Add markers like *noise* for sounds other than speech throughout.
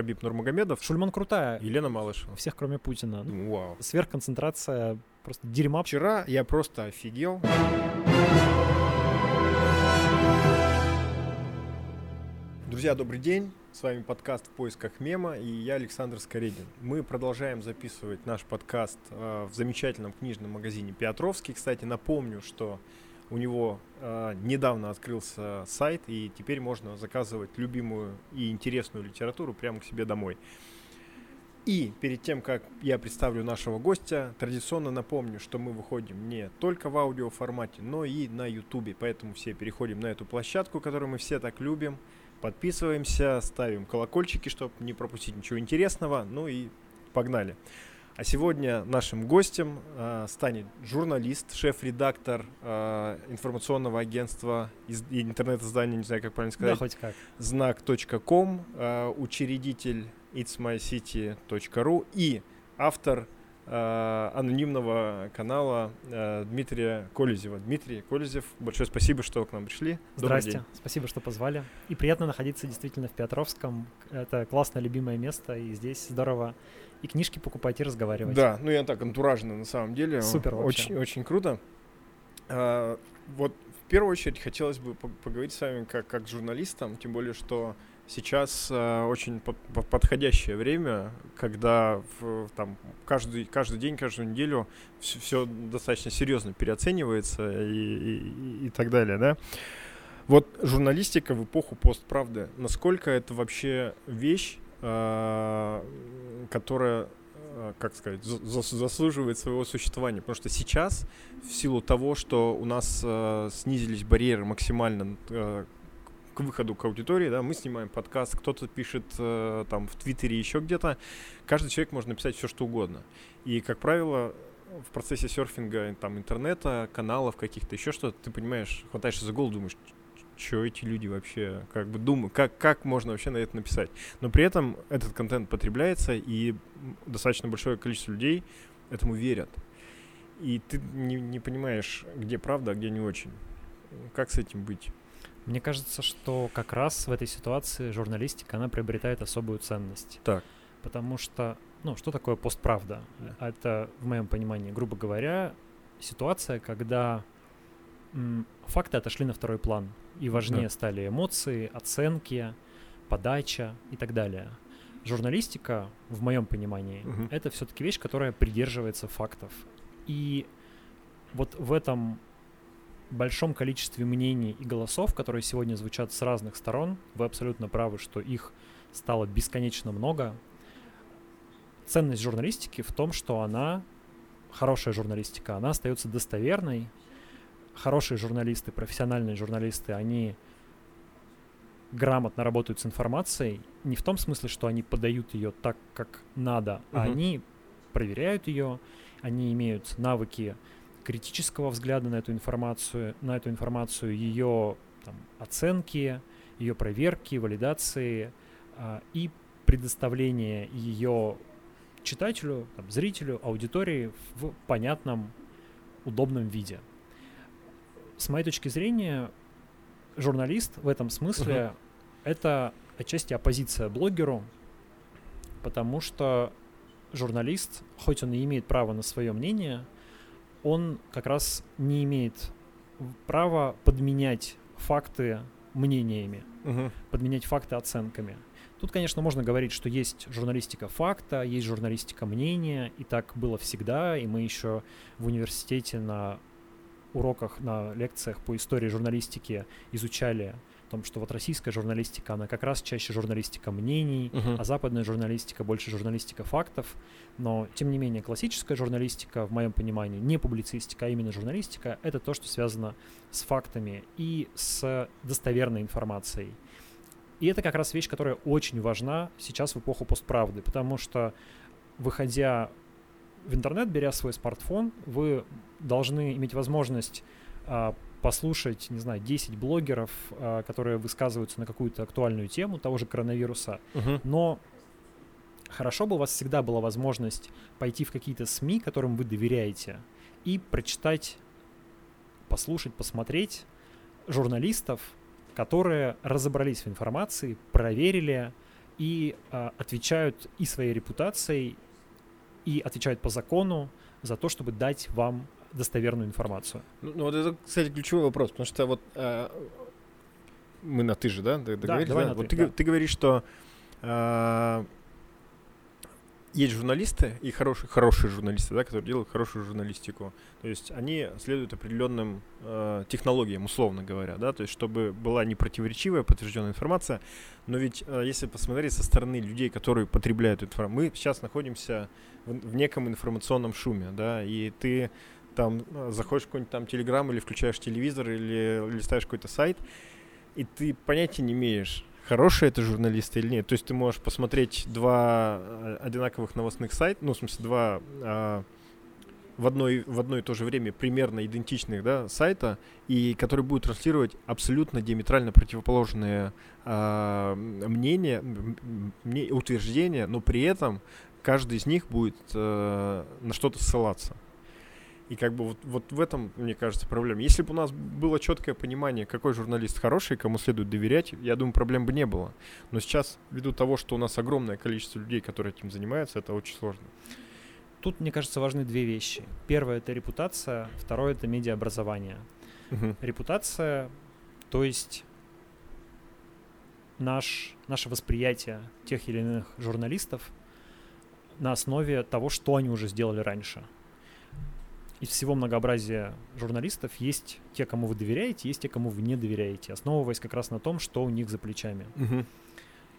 Хабиб Нурмагомедов. Шульман крутая. Елена Малышева. Всех, кроме Путина. Ну, Вау. Сверхконцентрация просто дерьма. Вчера я просто офигел. Друзья, добрый день. С вами подкаст «В поисках мема» и я Александр Скоредин. Мы продолжаем записывать наш подкаст э, в замечательном книжном магазине «Петровский». Кстати, напомню, что у него э, недавно открылся сайт, и теперь можно заказывать любимую и интересную литературу прямо к себе домой. И перед тем, как я представлю нашего гостя, традиционно напомню, что мы выходим не только в аудиоформате, но и на YouTube. Поэтому все переходим на эту площадку, которую мы все так любим – Подписываемся, ставим колокольчики, чтобы не пропустить ничего интересного. Ну и погнали. А сегодня нашим гостем э, станет журналист, шеф-редактор э, информационного агентства из, интернет-издания, не знаю, как правильно сказать. Да, хоть как. Знак.ком, э, учредитель itsmycity.ru и автор Э, анонимного канала э, Дмитрия Колезева. Дмитрий Колезев, большое спасибо, что к нам пришли. Здрасте, спасибо, что позвали. И приятно находиться действительно в Петровском. Это классное, любимое место, и здесь здорово и книжки покупать, и разговаривать. Да, ну я так антуражно на самом деле. Супер вообще. Очень, очень круто. А, вот в первую очередь хотелось бы поговорить с вами как, как с журналистом, тем более, что сейчас э, очень по по подходящее время, когда в, там каждый, каждый день, каждую неделю все, все достаточно серьезно переоценивается и, и, и так далее, да. Вот журналистика в эпоху постправды, насколько это вообще вещь, которая э, как сказать, заслуживает своего существования. Потому что сейчас, в силу того, что у нас э, снизились барьеры максимально э, к выходу к аудитории, да, мы снимаем подкаст, кто-то пишет э, там в Твиттере, еще где-то. Каждый человек может написать все, что угодно. И, как правило, в процессе серфинга там интернета, каналов каких-то, еще что-то, ты понимаешь, хватаешься за голову, думаешь, что эти люди вообще как бы думают, как, как можно вообще на это написать. Но при этом этот контент потребляется, и достаточно большое количество людей этому верят. И ты не, не понимаешь, где правда, а где не очень. Как с этим быть? Мне кажется, что как раз в этой ситуации журналистика, она приобретает особую ценность. Так. Потому что, ну, что такое постправда? Yeah. Это, в моем понимании, грубо говоря, ситуация, когда факты отошли на второй план, и важнее yeah. стали эмоции, оценки, подача и так далее. Журналистика, в моем понимании, uh-huh. это все-таки вещь, которая придерживается фактов. И вот в этом большом количестве мнений и голосов, которые сегодня звучат с разных сторон, вы абсолютно правы, что их стало бесконечно много. Ценность журналистики в том, что она, хорошая журналистика, она остается достоверной. Хорошие журналисты, профессиональные журналисты, они грамотно работают с информацией, не в том смысле, что они подают ее так, как надо, uh-huh. а они проверяют ее, они имеют навыки критического взгляда на эту информацию, на эту информацию, ее там, оценки, ее проверки, валидации а, и предоставление ее читателю, там, зрителю, аудитории в понятном, удобном виде. С моей точки зрения, журналист в этом смысле uh-huh. это отчасти оппозиция блогеру, потому что журналист, хоть он и имеет право на свое мнение, он как раз не имеет права подменять факты мнениями, угу. подменять факты оценками. Тут, конечно, можно говорить, что есть журналистика факта, есть журналистика мнения, и так было всегда, и мы еще в университете на уроках, на лекциях по истории журналистики изучали о том, что вот российская журналистика, она как раз чаще журналистика мнений, uh-huh. а западная журналистика больше журналистика фактов. Но, тем не менее, классическая журналистика, в моем понимании, не публицистика, а именно журналистика, это то, что связано с фактами и с достоверной информацией. И это как раз вещь, которая очень важна сейчас в эпоху постправды, потому что, выходя в интернет, беря свой смартфон, вы должны иметь возможность а, послушать, не знаю, 10 блогеров, а, которые высказываются на какую-то актуальную тему того же коронавируса, uh-huh. но хорошо бы у вас всегда была возможность пойти в какие-то СМИ, которым вы доверяете, и прочитать, послушать, посмотреть журналистов, которые разобрались в информации, проверили и э, отвечают и своей репутацией, и отвечают по закону за то, чтобы дать вам достоверную информацию. Ну, ну вот это, кстати, ключевой вопрос, потому что вот э, мы на ты же, да? да, давай да? На вот ты, ты, да. ты говоришь, что э, есть журналисты и хорошие, хорошие журналисты, да, которые делают хорошую журналистику. То есть они следуют определенным э, технологиям, условно говоря, да, то есть чтобы была непротиворечивая, подтвержденная информация. Но ведь э, если посмотреть со стороны людей, которые потребляют информацию, мы сейчас находимся в, в неком информационном шуме, да, и ты там э, заходишь в какой-нибудь там телеграм или включаешь телевизор или листаешь какой-то сайт, и ты понятия не имеешь, хороший это журналист или нет. То есть ты можешь посмотреть два э, одинаковых новостных сайта, ну, в смысле, два а, в, одной, в одно и то же время примерно идентичных да, сайта, и которые будут транслировать абсолютно диаметрально противоположные а, мнения, мне, утверждения, но при этом каждый из них будет а, на что-то ссылаться. И как бы вот, вот в этом, мне кажется, проблема. Если бы у нас было четкое понимание, какой журналист хороший, кому следует доверять, я думаю, проблем бы не было. Но сейчас, ввиду того, что у нас огромное количество людей, которые этим занимаются, это очень сложно. Тут, мне кажется, важны две вещи. Первое — это репутация, второе — это медиаобразование. Угу. Репутация, то есть наш, наше восприятие тех или иных журналистов на основе того, что они уже сделали раньше — из всего многообразия журналистов есть те, кому вы доверяете, есть те, кому вы не доверяете, основываясь как раз на том, что у них за плечами. Угу.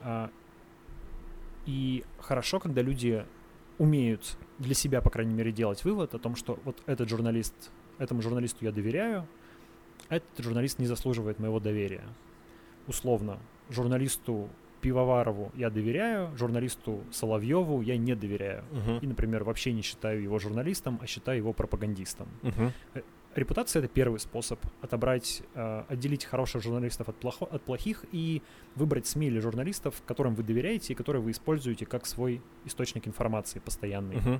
А, и хорошо, когда люди умеют для себя, по крайней мере, делать вывод о том, что вот этот журналист, этому журналисту я доверяю, этот журналист не заслуживает моего доверия. Условно, журналисту Пивоварову я доверяю, журналисту Соловьеву я не доверяю. Uh-huh. И, например, вообще не считаю его журналистом, а считаю его пропагандистом. Uh-huh. Репутация это первый способ отобрать, э, отделить хороших журналистов от, плохо, от плохих и выбрать СМИ или журналистов, которым вы доверяете и которые вы используете как свой источник информации постоянный. Uh-huh.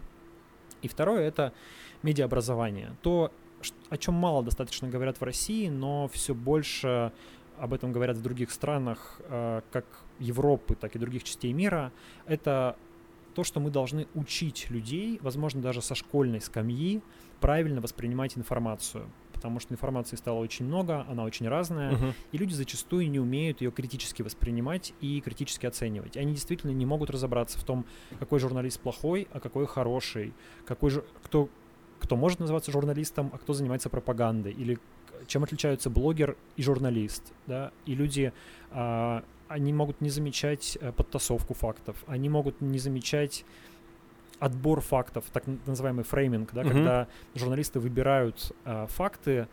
И второе это медиаобразование. То, о чем мало достаточно говорят в России, но все больше об этом говорят в других странах, э, как Европы, так и других частей мира, это то, что мы должны учить людей, возможно, даже со школьной скамьи, правильно воспринимать информацию. Потому что информации стало очень много, она очень разная, uh-huh. и люди зачастую не умеют ее критически воспринимать и критически оценивать. Они действительно не могут разобраться в том, какой журналист плохой, а какой хороший, какой же, кто, кто может называться журналистом, а кто занимается пропагандой, или чем отличаются блогер и журналист, да, и люди, а, они могут не замечать а, подтасовку фактов, они могут не замечать отбор фактов, так называемый фрейминг, да, mm-hmm. когда журналисты выбирают а, факты,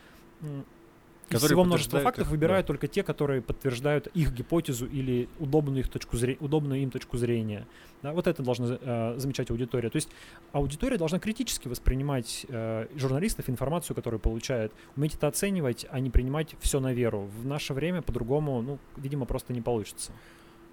из всего множества фактов их, выбирают да. только те, которые подтверждают их гипотезу или удобную, их точку зрения, удобную им точку зрения. Да, вот это должна э, замечать аудитория. То есть аудитория должна критически воспринимать э, журналистов, информацию, которую получает, уметь это оценивать, а не принимать все на веру. В наше время по-другому, ну, видимо, просто не получится.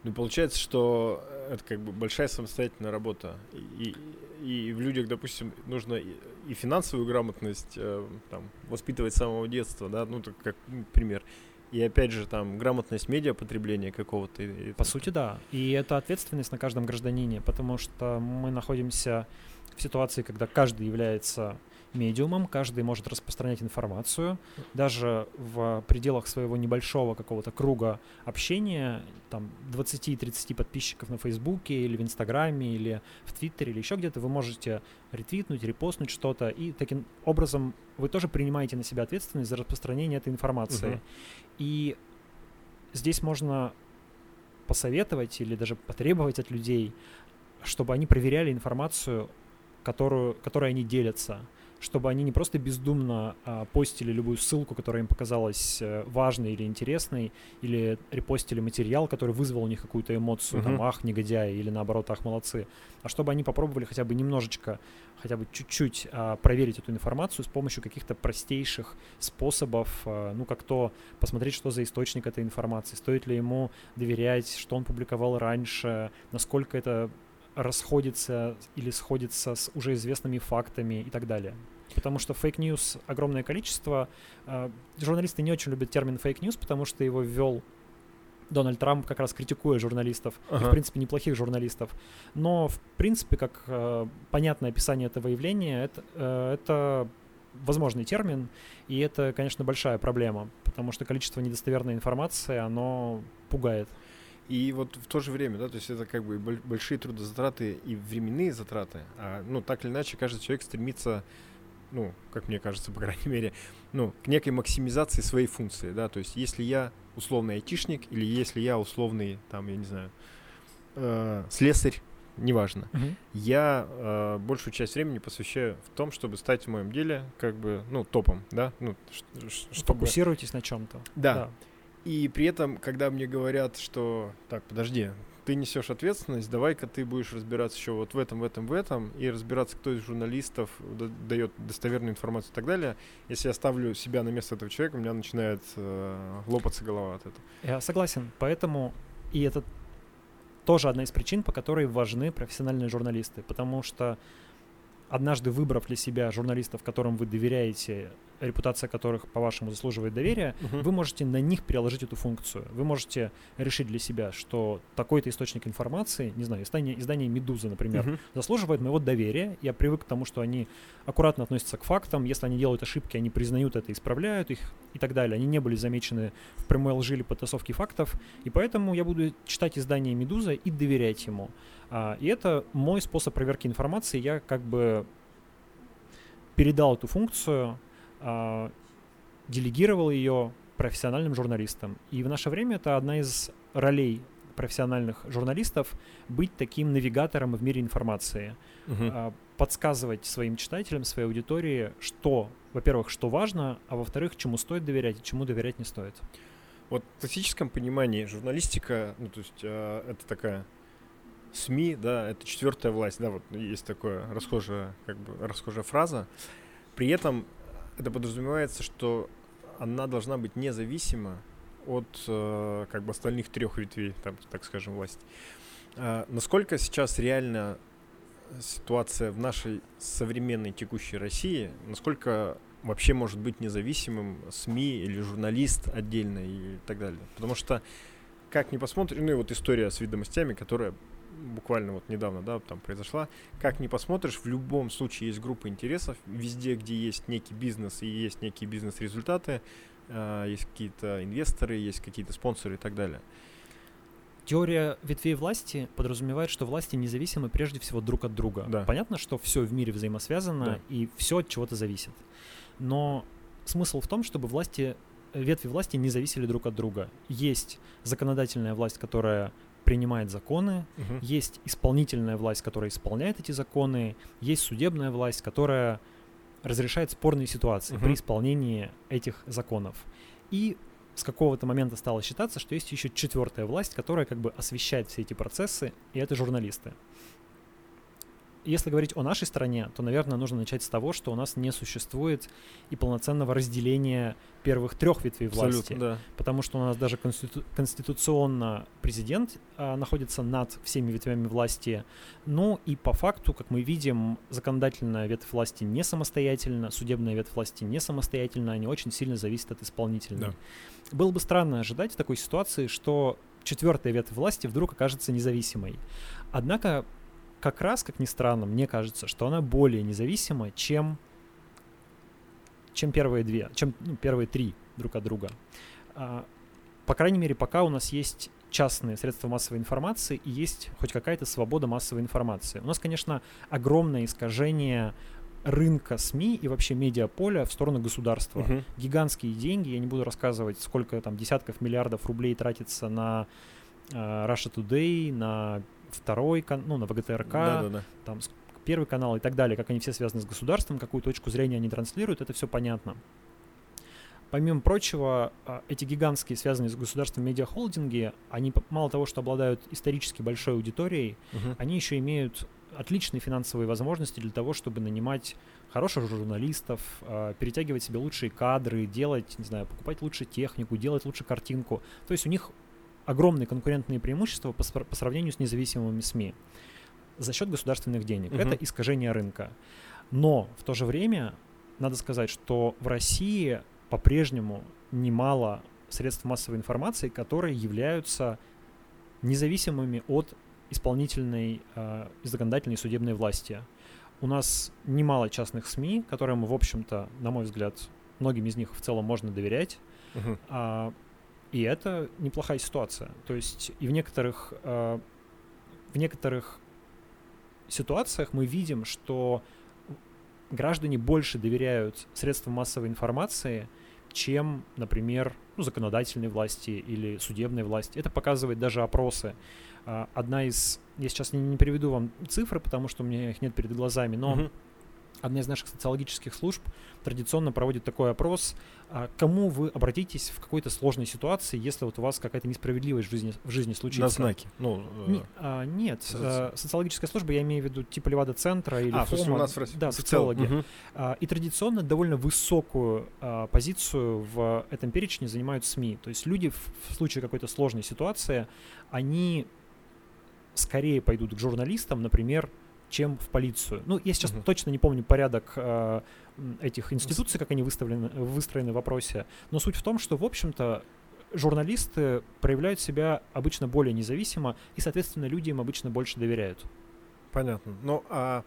Ну, получается, что это как бы большая самостоятельная работа. И, и в людях, допустим, нужно и финансовую грамотность э, там, воспитывать с самого детства, да, ну, так как ну, пример. И опять же, там, грамотность медиапотребления какого-то. По сути, да. И это ответственность на каждом гражданине, потому что мы находимся в ситуации, когда каждый является медиумом, каждый может распространять информацию, даже в пределах своего небольшого какого-то круга общения, там 20-30 подписчиков на Фейсбуке или в Инстаграме или в Твиттере или еще где-то, вы можете ретвитнуть, репостнуть что-то, и таким образом вы тоже принимаете на себя ответственность за распространение этой информации. Угу. И здесь можно посоветовать или даже потребовать от людей, чтобы они проверяли информацию, которую, которой они делятся чтобы они не просто бездумно а, постили любую ссылку, которая им показалась э, важной или интересной, или репостили материал, который вызвал у них какую-то эмоцию, uh-huh. там, ах, негодяи, или наоборот, ах, молодцы, а чтобы они попробовали хотя бы немножечко, хотя бы чуть-чуть а, проверить эту информацию с помощью каких-то простейших способов, а, ну, как то посмотреть, что за источник этой информации, стоит ли ему доверять, что он публиковал раньше, насколько это расходится или сходится с уже известными фактами и так далее. Потому что fake news огромное количество. А, журналисты не очень любят термин fake news, потому что его ввел Дональд Трамп как раз критикует журналистов, и, Ага. в принципе, неплохих журналистов. Но, в принципе, как э, понятное описание этого явления, это, э, это возможный термин, и это, конечно, большая проблема, потому что количество недостоверной информации, оно пугает. И вот в то же время, да, то есть это как бы боль- большие трудозатраты и временные затраты, а, ну, так или иначе, каждый человек стремится, ну, как мне кажется, по крайней мере, ну, к некой максимизации своей функции, да, то есть если я условный айтишник или если я условный, там, я не знаю, э, слесарь, неважно, я э, большую часть времени посвящаю в том, чтобы стать в моем деле, как бы, ну, топом, да, ну, ш- ш- чтобы... Фокусируйтесь на чем-то. Да. И при этом, когда мне говорят, что так, подожди, ты несешь ответственность, давай-ка ты будешь разбираться еще вот в этом, в этом, в этом, и разбираться, кто из журналистов дает достоверную информацию и так далее. Если я ставлю себя на место этого человека, у меня начинает э, лопаться голова от этого. Я согласен. Поэтому и это тоже одна из причин, по которой важны профессиональные журналисты. Потому что однажды выбрав для себя журналистов, которым вы доверяете, репутация которых, по-вашему, заслуживает доверия, вы можете на них переложить эту функцию. Вы можете решить для себя, что такой-то источник информации, не знаю, издание, издание «Медуза», например, Мгм. заслуживает моего доверия. Я привык к тому, что они аккуратно относятся к фактам. Если они делают ошибки, они признают это, исправляют их и так далее. Они не были замечены в прямой лжи или подтасовке фактов. И поэтому я буду читать издание «Медуза» и доверять ему. А, и это мой способ проверки информации. Я как бы передал эту функцию, а, делегировал ее профессиональным журналистам. И в наше время это одна из ролей профессиональных журналистов быть таким навигатором в мире информации, а, подсказывать своим читателям, своей аудитории, что, во-первых, что важно, а во-вторых, чему стоит доверять и чему доверять не стоит. Вот в классическом понимании журналистика, ну, то есть э, это такая СМИ, да, это четвертая власть, да, вот есть такая расхожая, как бы, расхожая фраза. При этом это подразумевается, что она должна быть независима от, э, как бы, остальных трех ветвей, там, так скажем, власти. А насколько сейчас реально ситуация в нашей современной текущей России, насколько вообще может быть независимым СМИ или журналист отдельно и так далее. Потому что, как ни посмотрим, ну и вот история с ведомостями, которая буквально вот недавно, да, там произошла, как ни посмотришь, в любом случае есть группа интересов, везде, где есть некий бизнес и есть некие бизнес-результаты, а, есть какие-то инвесторы, есть какие-то спонсоры и так далее. Теория ветвей власти подразумевает, что власти независимы прежде всего друг от друга. Да. Понятно, что все в мире взаимосвязано Да. и все от чего-то зависит. Но смысл в том, чтобы власти, ветви власти не зависели друг от друга. Есть законодательная власть, которая принимает законы, Мгм. есть исполнительная власть, которая исполняет эти законы, есть судебная власть, которая разрешает спорные ситуации Мгм. при исполнении этих законов. И с какого-то момента стало считаться, что есть еще четвертая власть, которая как бы освещает все эти процессы, и это журналисты. Если говорить о нашей стране, то, наверное, нужно начать с того, что у нас не существует и полноценного разделения первых трех ветвей власти Абсолютно, да. потому что у нас даже конститу- конституционно президент а, находится над всеми ветвями власти. Ну и по факту, как мы видим, законодательная ветвь власти не самостоятельна, судебная ветвь власти не самостоятельна, они очень сильно зависят от исполнительной. Да. Было бы странно ожидать в такой ситуации, что четвертая ветвь власти вдруг окажется независимой. Однако, как раз, как ни странно, мне кажется, что она более независима, чем чем первые две, чем ну, первые три друг от друга. А, по крайней мере, пока у нас есть частные средства массовой информации и есть хоть какая-то свобода массовой информации. У нас, конечно, огромное искажение рынка СМИ и вообще медиаполя в сторону государства. Мгм. Гигантские деньги, я не буду рассказывать, сколько там десятков миллиардов рублей тратится на э, Russia Today, на второй, ну, на ВГТРК, Да-да-да. там с- Первый канал и так далее, как они все связаны с государством, какую точку зрения они транслируют, это все понятно. Помимо прочего, а, эти гигантские, связанные с государством медиахолдинги, они мало того, что обладают исторически большой аудиторией, Мгм. они еще имеют отличные финансовые возможности для того, чтобы нанимать хороших журналистов, а, перетягивать себе лучшие кадры, делать, не знаю, покупать лучше технику, делать лучше картинку. То есть у них огромные конкурентные преимущества по, по сравнению с независимыми СМИ за счет государственных денег. Мгм. Это искажение рынка. Но в то же время надо сказать, что в России по-прежнему немало средств массовой информации, которые являются независимыми от исполнительной, э, законодательной и судебной власти. У нас немало частных СМИ, которым, в общем-то, на мой взгляд, многим из них в целом можно доверять. А, и это неплохая ситуация. То есть и в некоторых, э, в некоторых ситуациях мы видим, что граждане больше доверяют средствам массовой информации, чем, например, ну, законодательной власти или судебной власти. Это показывает даже опросы. А, Одна из, я сейчас не, не приведу вам цифры, потому что у меня их нет перед глазами, но Мгм. Одна из наших социологических служб традиционно проводит такой опрос, а, кому вы обратитесь в какой-то сложной ситуации, если вот у вас какая-то несправедливость в жизни, в жизни случится. На знаки. Ну, э, Не- а, нет, Соци- э, социологическая служба, я имею в виду типа Левада-центра или а, смысле, у ФОМа. нас в России. Да, социологи. Мгм. А, И традиционно довольно высокую а, позицию в этом перечне занимают СМИ. То есть люди в, в случае какой-то сложной ситуации, они скорее пойдут к журналистам, например, чем в полицию. Ну, я сейчас Мгм. точно не помню порядок м, этих институций, как они выставлены, выстроены в вопросе, но суть в том, что, в общем-то, журналисты проявляют себя обычно более независимо, и, соответственно, люди им обычно больше доверяют. Понятно. Ну, а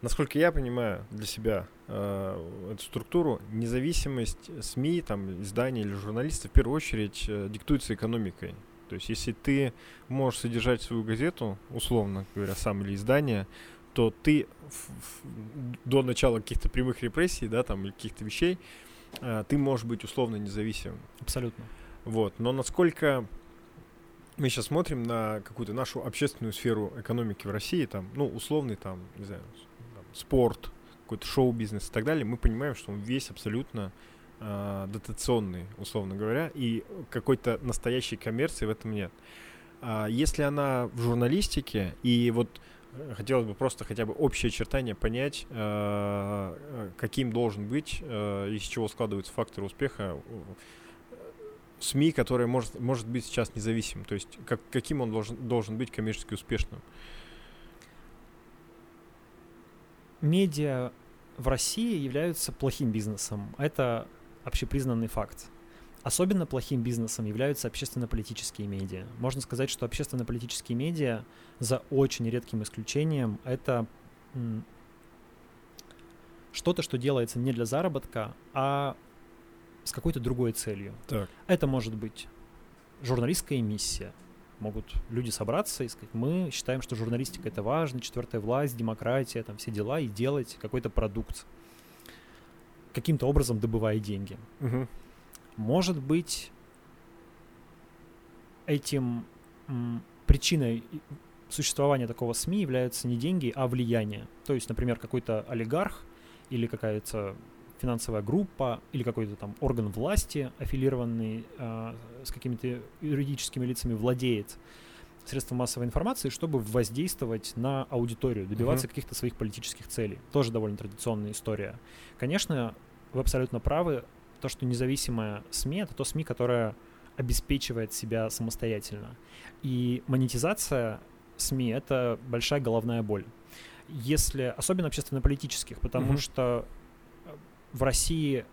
насколько я понимаю для себя э, эту структуру, независимость СМИ, там, изданий или журналистов в первую очередь э, диктуется экономикой. То есть, если ты можешь содержать свою газету, условно говоря, сам или издание, то ты в- в- до начала каких-то прямых репрессий, да, там, или каких-то вещей, э, ты можешь быть условно независимым. Абсолютно. Вот. Но насколько мы сейчас смотрим на какую-то нашу общественную сферу экономики в России, там, ну, условный там, не знаю, там, спорт, какой-то шоу-бизнес и так далее, мы понимаем, что он весь абсолютно э, дотационный, условно говоря, и какой-то настоящей коммерции в этом нет. А если она в журналистике, и вот э, хотелось бы просто хотя бы общее очертание понять, э, э, каким должен быть, э, из чего складываются факторы успеха э, СМИ, который может, может быть сейчас независимым. То есть как, каким он должен, должен быть коммерчески успешным. медиа в России являются плохим бизнесом. Это общепризнанный факт. Особенно плохим бизнесом являются общественно-политические медиа. Можно сказать, что общественно-политические медиа, за очень редким исключением, это что-то, что делается не для заработка, а с какой-то другой целью. Так. Это может быть журналистская миссия. Могут люди собраться и сказать, мы считаем, что журналистика это важно, четвертая власть, демократия, там все дела, и делать какой-то продукт, каким-то образом добывая деньги. Может быть, этим причиной существования такого СМИ являются не деньги, а влияние. То есть, например, какой-то олигарх или какая-то финансовая группа или какой-то там орган власти, аффилированный а, с какими-то юридическими лицами, владеет средством массовой информации, чтобы воздействовать на аудиторию, добиваться Мгм. каких-то своих политических целей. Тоже довольно традиционная история. Конечно, вы абсолютно правы, то, что независимая СМИ — это то СМИ, которое обеспечивает себя самостоятельно. И монетизация СМИ — это большая головная боль. Если, особенно общественно-политических, потому Мгм. что э, в России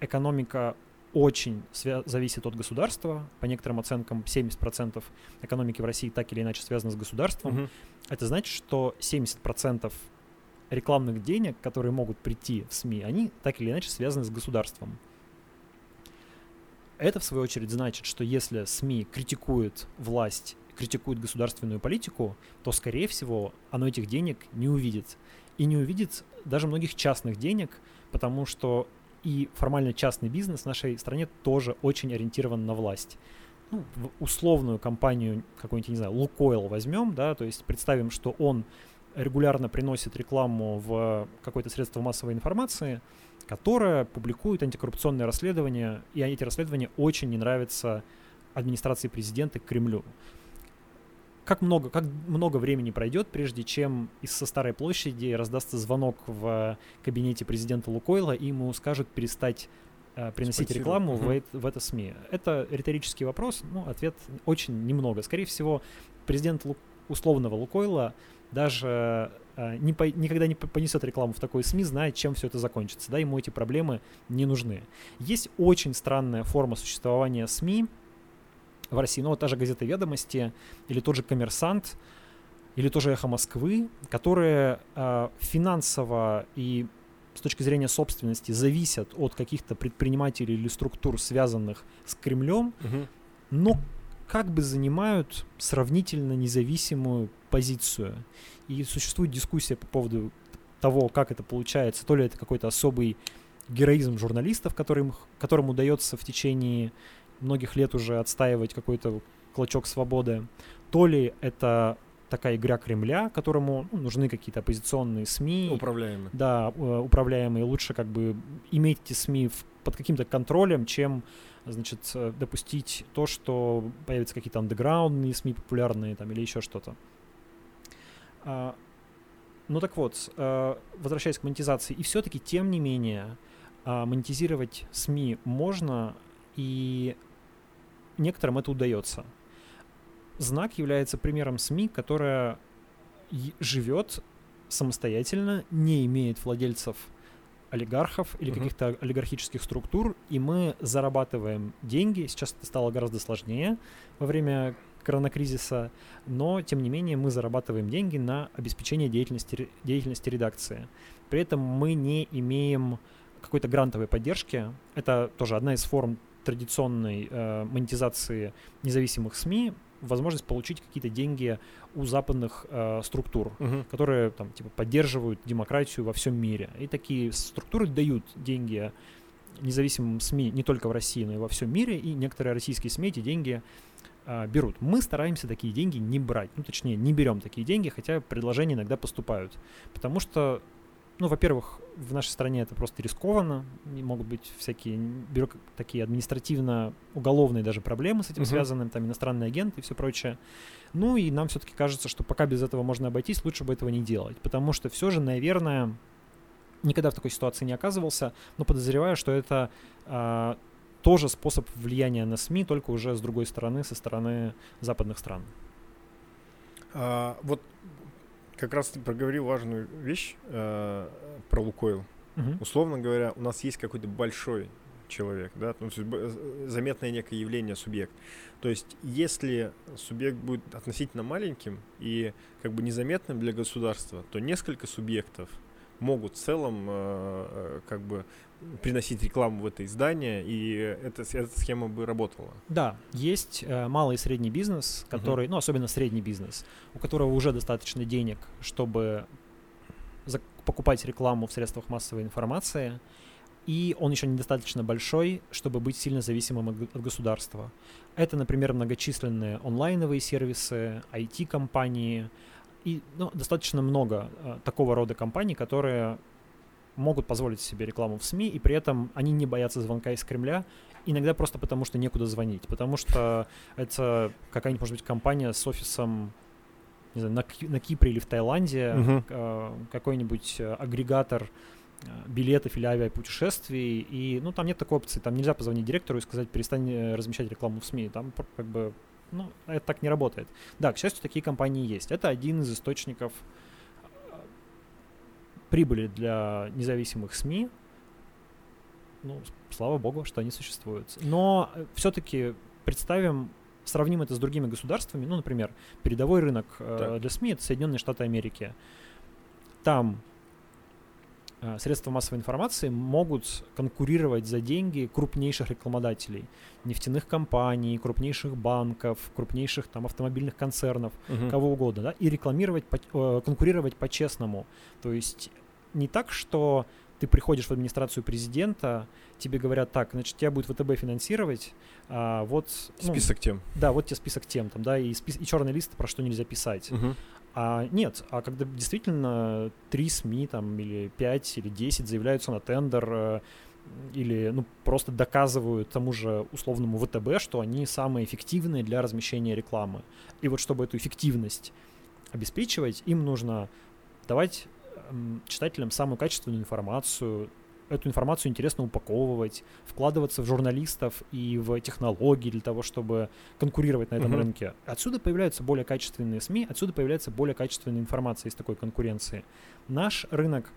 экономика очень зависит от государства. По некоторым оценкам 70% экономики в России так или иначе связано с государством. Мгм. Это значит, что 70% рекламных денег, которые могут прийти в СМИ, они так или иначе связаны с государством. Это, в свою очередь, значит, что если СМИ критикует власть, критикует государственную политику, то, скорее всего, оно этих денег не увидит. И не увидит даже многих частных денег, потому что и формально частный бизнес в нашей стране тоже очень ориентирован на власть. Ну, условную компанию, какую-нибудь, не знаю, Лукойл возьмем, да, то есть представим, что он регулярно приносит рекламу в какое-то средство массовой информации, которое публикует антикоррупционные расследования, и эти расследования очень не нравятся администрации президента Кремлю. Как много, как много времени пройдет, прежде чем из со Старой площади раздастся звонок в кабинете президента Лукойла, и ему скажут перестать э, приносить рекламу в, Мгм. эт- в это СМИ. Это риторический вопрос, ну, ответ очень немного. Скорее всего, президент Лу- условного Лукойла даже э, не по, никогда не понесет рекламу в такой СМИ, знает, чем все это закончится. Да, ему эти проблемы не нужны. Есть очень странная форма существования СМИ в России. Ну, вот та же газета «Ведомости» или тот же «Коммерсант», или тоже «Эхо Москвы», которые э, финансово и с точки зрения собственности зависят от каких-то предпринимателей или структур, связанных с Кремлем, угу. но как бы занимают сравнительно независимую позицию. И существует дискуссия по поводу того, как это получается. То ли это какой-то особый героизм журналистов, которым, которым удается в течение многих лет уже отстаивать какой-то клочок свободы, то ли это такая игра Кремля, которому ну, нужны какие-то оппозиционные СМИ. Управляемые. Да, э, управляемые. Лучше как бы иметь эти СМИ в, под каким-то контролем, чем значит, э, допустить то, что появятся какие-то андеграундные СМИ популярные там или еще что-то. А, ну так вот, а, возвращаясь к монетизации, и все-таки, тем не менее, а, монетизировать СМИ можно, и некоторым это удается. Знак является примером СМИ, которая живет самостоятельно, не имеет владельцев олигархов или uh-huh. каких-то олигархических структур, и мы зарабатываем деньги. Сейчас это стало гораздо сложнее во время коронакризиса, но тем не менее мы зарабатываем деньги на обеспечение деятельности, деятельности редакции. При этом мы не имеем какой-то грантовой поддержки. Это тоже одна из форм традиционной э, монетизации независимых СМИ возможность получить какие-то деньги у западных э, структур, uh-huh. которые там типа поддерживают демократию во всем мире. И такие структуры дают деньги независимым СМИ не только в России, но и во всем мире, и некоторые российские СМИ эти деньги э, берут. Мы стараемся такие деньги не брать, ну точнее не берем такие деньги, хотя предложения иногда поступают, потому что ну, во-первых, в нашей стране это просто рискованно, и могут быть всякие бюрок... такие административно-уголовные даже проблемы с этим uh-huh. связаны, там иностранные агенты и все прочее. Ну и нам все-таки кажется, что пока без этого можно обойтись, лучше бы этого не делать, потому что все же, наверное, никогда в такой ситуации не оказывался, но подозреваю, что это а, тоже способ влияния на СМИ, только уже с другой стороны, со стороны западных стран. А, вот как раз ты проговорил важную вещь э, про Лукойл. Угу. Условно говоря, у нас есть какой-то большой человек, да, ну, заметное некое явление, субъект. То есть, если субъект будет относительно маленьким и как бы незаметным для государства, то несколько субъектов могут в целом э, э как бы приносить рекламу в это издание, и эта, эта схема бы работала. Да, есть э, малый и средний бизнес, который, uh-huh. ну, особенно средний бизнес, у которого уже достаточно денег, чтобы за- покупать рекламу в средствах массовой информации, и он еще недостаточно большой, чтобы быть сильно зависимым от, от государства. Это, например, многочисленные онлайновые сервисы, IT-компании, и ну, достаточно много э, такого рода компаний, которые могут позволить себе рекламу в СМИ, и при этом они не боятся звонка из Кремля, иногда просто потому, что некуда звонить, потому что это какая-нибудь, может быть, компания с офисом не знаю, на, на Кипре или в Таиланде, э, какой-нибудь э, агрегатор э, билетов или авиапутешествий, и, ну, там нет такой опции, там нельзя позвонить директору и сказать, перестань размещать рекламу в СМИ, там как бы, ну, это так не работает. Да, к счастью, такие компании есть. Это один из источников прибыли для независимых СМИ. Ну, слава богу, что они существуют. Но э, все-таки представим, сравним это с другими государствами. Ну, например, передовой рынок э, для СМИ это Соединенные Штаты Америки. Там средства массовой информации могут конкурировать за деньги крупнейших рекламодателей, нефтяных компаний, крупнейших банков, крупнейших там автомобильных концернов, угу. кого угодно, да, и рекламировать, по, э, конкурировать по-честному. То есть не так, что ты приходишь в администрацию президента, тебе говорят, так, значит, тебя будет ВТБ финансировать, а, вот... Ну, список тем. Да, вот тебе список тем, там, да, и, спис, и черный лист, про что нельзя писать. Угу. А нет, а когда действительно три СМИ, там, или пять, или десять заявляются на тендер, э, или, ну, просто доказывают тому же условному ВТБ, что они самые эффективные для размещения рекламы. И вот чтобы эту эффективность обеспечивать, им нужно давать читателям самую качественную информацию, эту информацию интересно упаковывать, вкладываться в журналистов и в технологии для того, чтобы конкурировать на этом uh-huh. рынке. Отсюда появляются более качественные СМИ, отсюда появляется более качественная информация из такой конкуренции. Наш рынок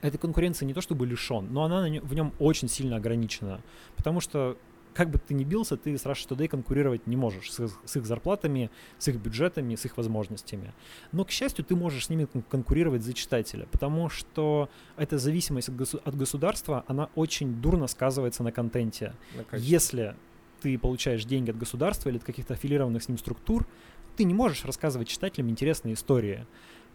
этой конкуренции не то чтобы лишен, но она в нем очень сильно ограничена, потому что как бы ты ни бился, ты с Russia Today конкурировать не можешь с, с их зарплатами, с их бюджетами, с их возможностями. Но, к счастью, ты можешь с ними конкурировать за читателя, потому что эта зависимость от, госу- от государства, она очень дурно сказывается на контенте. На Если ты получаешь деньги от государства или от каких-то аффилированных с ним структур, ты не можешь рассказывать читателям интересные истории.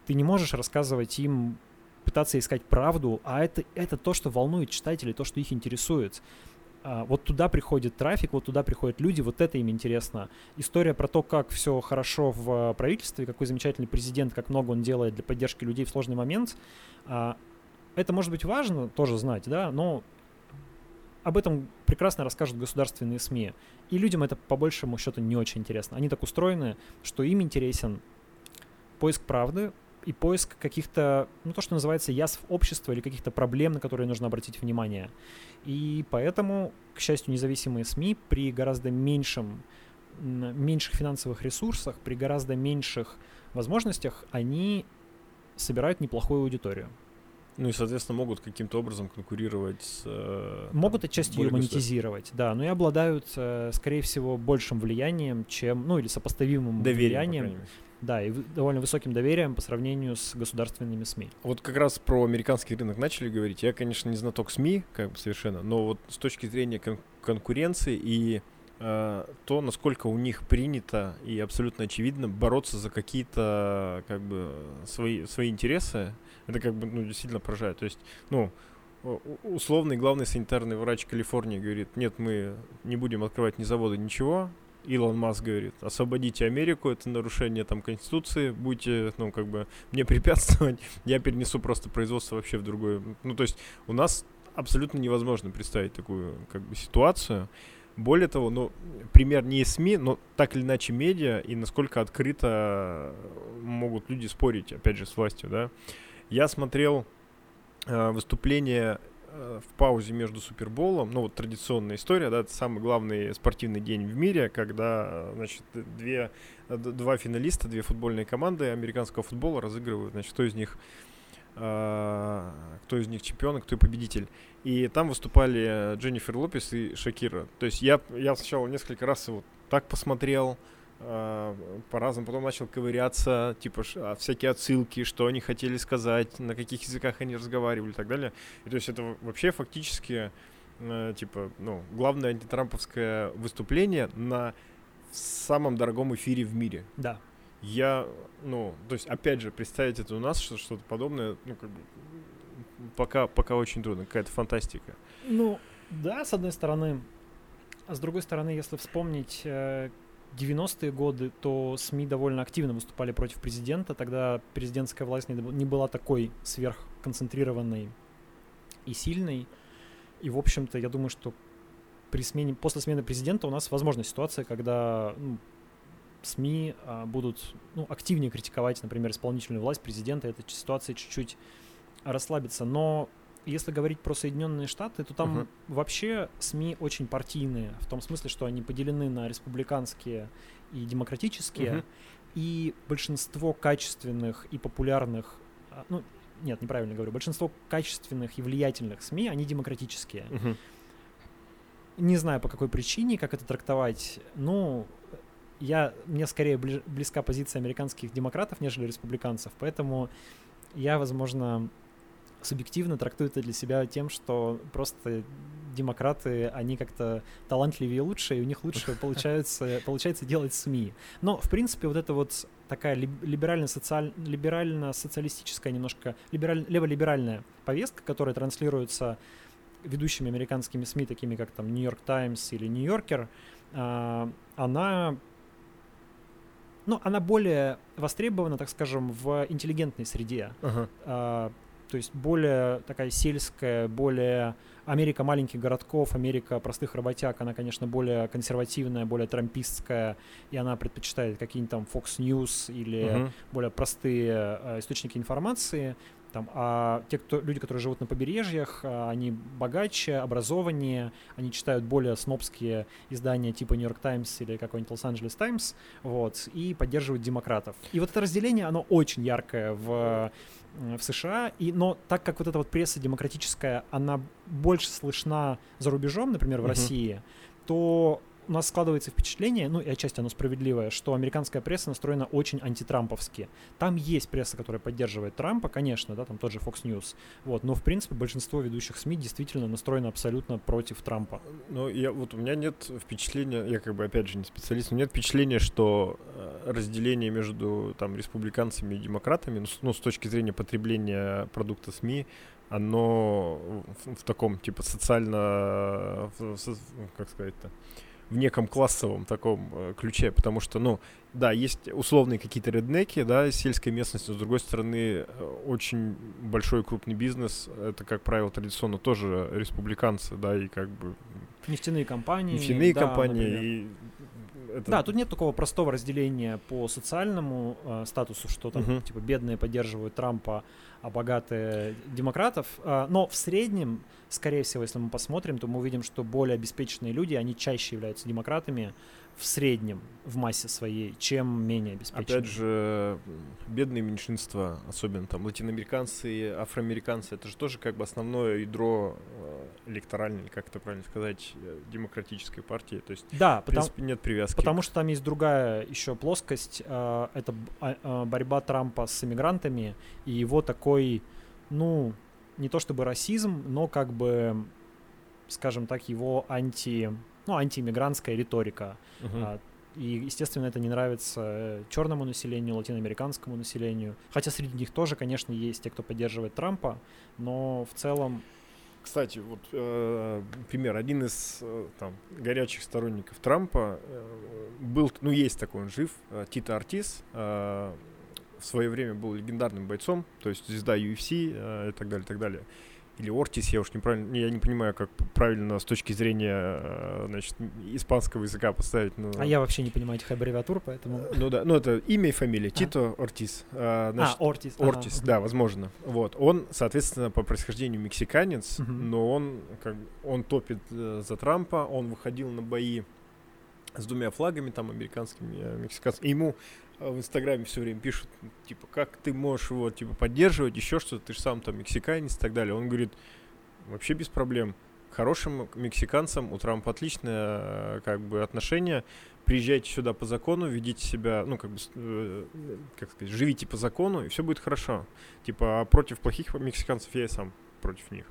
Ты не можешь рассказывать им пытаться искать правду, а это, это то, что волнует читателей, то, что их интересует. А, вот туда приходит трафик, вот туда приходят люди, вот это им интересно. История про то, как все хорошо в правительстве, какой замечательный президент, как много он делает для поддержки людей в сложный момент, а, это может быть важно тоже знать, да, но об этом прекрасно расскажут государственные СМИ. И людям это по большему счету не очень интересно. Они так устроены, что им интересен поиск правды, и поиск каких-то, ну, то, что называется язв общества или каких-то проблем, на которые нужно обратить внимание. И поэтому, к счастью, независимые СМИ при гораздо меньшем, меньших финансовых ресурсах, при гораздо меньших возможностях, они собирают неплохую аудиторию. Ну и, соответственно, могут каким-то образом конкурировать с... Э, могут отчасти ее монетизировать, да, но и обладают, э, скорее всего, большим влиянием, чем, ну или сопоставимым Доверие, влиянием. Да, и довольно высоким доверием по сравнению с государственными СМИ. Вот как раз про американский рынок начали говорить. Я, конечно, не знаток СМИ, как бы совершенно, но вот с точки зрения кон- конкуренции и э, то, насколько у них принято и абсолютно очевидно бороться за какие-то как бы свои, свои интересы, это как бы ну, действительно поражает. То есть, ну, условный главный санитарный врач Калифорнии говорит, нет, мы не будем открывать ни завода, ничего, Илон Маск говорит, освободите Америку, это нарушение там Конституции, будете, ну, как бы, мне *laughs* препятствовать, я перенесу просто производство вообще в другое. Ну, то есть у нас абсолютно невозможно представить такую, как бы, ситуацию. Более того, ну, пример не из СМИ, но так или иначе медиа, и насколько открыто могут люди спорить, опять же, с властью, да. Я смотрел э, выступление Э, в паузе между Суперболом, ну вот традиционная история, да, это самый главный спортивный день в мире, когда, значит, две, два финалиста, две футбольные команды американского футбола разыгрывают, значит, кто из них кто из них чемпион, кто и победитель. И там выступали Дженнифер Лопес и Шакира. То есть я, я сначала несколько раз вот так посмотрел, по-разному. Потом начал ковыряться, типа, а, всякие отсылки, что они хотели сказать, на каких языках они разговаривали и так далее. И то есть это вообще фактически, э, типа, ну, главное антитрамповское выступление на самом дорогом эфире в мире. Да. Я, ну, то есть, опять же, представить это у нас, что что-то подобное, ну, как бы, пока, пока очень трудно, какая-то фантастика. Ну, да, с одной стороны. А с другой стороны, если вспомнить, э, 90-е годы, то СМИ довольно активно выступали против президента. Тогда президентская власть не, была такой сверхконцентрированной и сильной. И, в общем-то, я думаю, что при смене, после смены президента у нас возможна ситуация, когда ну, СМИ а, будут ну, активнее критиковать, например, исполнительную власть президента. Эта ситуация чуть-чуть расслабится. Но если говорить про Соединенные Штаты, то там uh-huh. вообще СМИ очень партийные, в том смысле, что они поделены на республиканские и демократические, uh-huh. и большинство качественных и популярных, а, ну, нет, неправильно говорю, большинство качественных и влиятельных СМИ, они демократические. Uh-huh. Не знаю, по какой причине, как это трактовать, ну, я, мне скорее близка позиция американских демократов, нежели республиканцев, поэтому я, возможно, субъективно трактую это для себя тем, что просто демократы, они как-то талантливее и лучше, и у них лучше *laughs* получается, получается делать СМИ. Но, в принципе, вот это вот такая либерально-социаль... либерально-социалистическая немножко, либераль... лево-либеральная повестка, которая транслируется ведущими американскими СМИ, такими как там Нью-Йорк Таймс или Нью-Йоркер, а, она ну, она более востребована, так скажем, в интеллигентной среде. Uh-huh то есть более такая сельская, более Америка маленьких городков, Америка простых работяг, она, конечно, более консервативная, более трампистская, и она предпочитает какие-нибудь там Fox News или uh-huh. более простые э, источники информации. Там, а те, кто, люди, которые живут на побережьях, а, они богаче, образованнее, они читают более снобские издания типа Нью-Йорк Таймс или какой-нибудь Лос-Анджелес Таймс, вот, и поддерживают демократов. И вот это разделение, оно очень яркое в в США, и, но так как вот эта вот пресса демократическая, она больше слышна за рубежом, например, в uh-huh. России, то у нас складывается впечатление, ну и отчасти оно справедливое, что американская пресса настроена очень антитрамповски. Там есть пресса, которая поддерживает Трампа, конечно, да, там тот же Fox News, вот, но в принципе большинство ведущих СМИ действительно настроено абсолютно против Трампа. Ну, я вот у меня нет впечатления, я как бы опять же не специалист, но нет впечатления, что э, разделение между там республиканцами и демократами, ну, ну с точки зрения потребления продукта СМИ, оно в, в таком типа социально, в, как сказать-то, в неком классовом таком э, ключе, потому что, ну, да, есть условные какие-то реднеки, да, сельской местности, но с другой стороны, э, очень большой крупный бизнес, это, как правило, традиционно тоже республиканцы, да, и как бы... Нефтяные компании. Нефтяные да, компании, и это... Да, тут нет такого простого разделения по социальному э, статусу, что там, uh-huh. типа, бедные поддерживают Трампа, а богатые демократов. Э, но в среднем, скорее всего, если мы посмотрим, то мы увидим, что более обеспеченные люди, они чаще являются демократами, в среднем в массе своей, чем менее обеспеченные. Опять же, бедные меньшинства, особенно там латиноамериканцы афроамериканцы, это же тоже как бы основное ядро э, электоральное, как это правильно сказать, э, демократической партии. То есть, да, в принципе, потому, нет привязки. Потому что там есть другая еще плоскость, э, это а, борьба Трампа с иммигрантами и его такой, ну, не то чтобы расизм, но как бы, скажем так, его анти ну, антииммигрантская риторика. Uh-huh. И, естественно, это не нравится э, черному населению, латиноамериканскому населению. Хотя среди них тоже, конечно, есть те, кто поддерживает Трампа, но в целом... Кстати, вот э, пример. Один из э, там, горячих сторонников Трампа э, был, ну, есть такой, он жив, э, Тита Артис. Э, в свое время был легендарным бойцом, то есть звезда UFC э, и так далее, и так далее или Ортис, я уж неправильно, я не понимаю, как правильно с точки зрения, э, значит, испанского языка поставить. Но... А я вообще не понимаю этих аббревиатур, поэтому... Э, ну да, ну это имя и фамилия, а. Тито Ортис. А, значит, а Ортис. Ортис, ага. да, возможно. Вот, он, соответственно, по происхождению мексиканец, угу. но он, как, он топит за Трампа, он выходил на бои с двумя флагами, там, американскими, мексиканскими. И ему в Инстаграме все время пишут, типа, как ты можешь его, типа, поддерживать, еще что-то, ты же сам там мексиканец и так далее. Он говорит, вообще без проблем. Хорошим мексиканцам у Трампа отличное, как бы, отношение. Приезжайте сюда по закону, ведите себя, ну, как бы, э, как сказать, живите по закону, и все будет хорошо. Типа, а против плохих мексиканцев я и сам против них.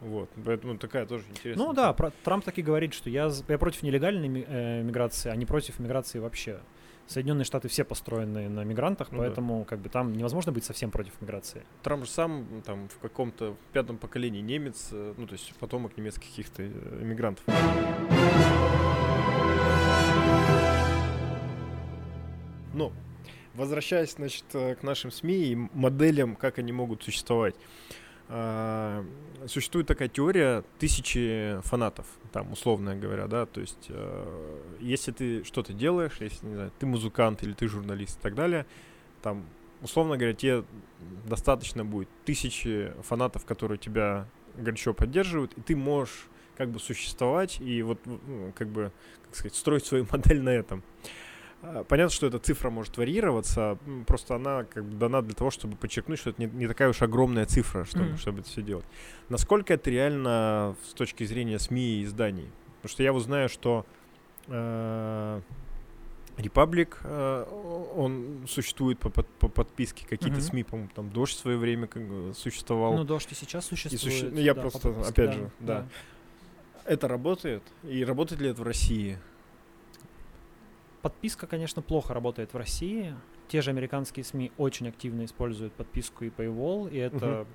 Вот, поэтому такая тоже интересная. Ну да, про, Трамп таки говорит, что я, я против нелегальной э, миграции, а не против миграции вообще. Соединенные Штаты все построены на мигрантах, ну, поэтому да. как бы там невозможно быть совсем против миграции. Трамп же сам там в каком-то пятом поколении немец, э, ну то есть потомок немецких каких-то иммигрантов. Э, Но возвращаясь, значит, э, к нашим СМИ и моделям, как они могут существовать. А, существует такая теория тысячи фанатов, там, условно говоря, да, то есть, э, если ты что-то делаешь, если, не знаю, ты музыкант или ты журналист и так далее, там, условно говоря, тебе достаточно будет тысячи фанатов, которые тебя горячо поддерживают, и ты можешь как бы существовать и вот, ну, как бы, как сказать, строить свою *laughs* модель на этом. А, понятно, что эта цифра может варьироваться, просто она как бы дана для того, чтобы подчеркнуть, что это не, не такая уж огромная цифра, чтобы, mm-hmm. чтобы это все делать. Насколько это реально с точки зрения СМИ и изданий? Потому что я вот знаю, что э, Republic, э, он существует по, по, по подписке, какие-то mm-hmm. СМИ, по-моему, там Дождь в свое время как, существовал. Ну, Дождь и сейчас существует. И суще... ну, я да, просто, опять да, же, да. да. Это работает? И работает ли это в России? Подписка, конечно, плохо работает в России. Те же американские СМИ очень активно используют подписку и Paywall, и это, угу.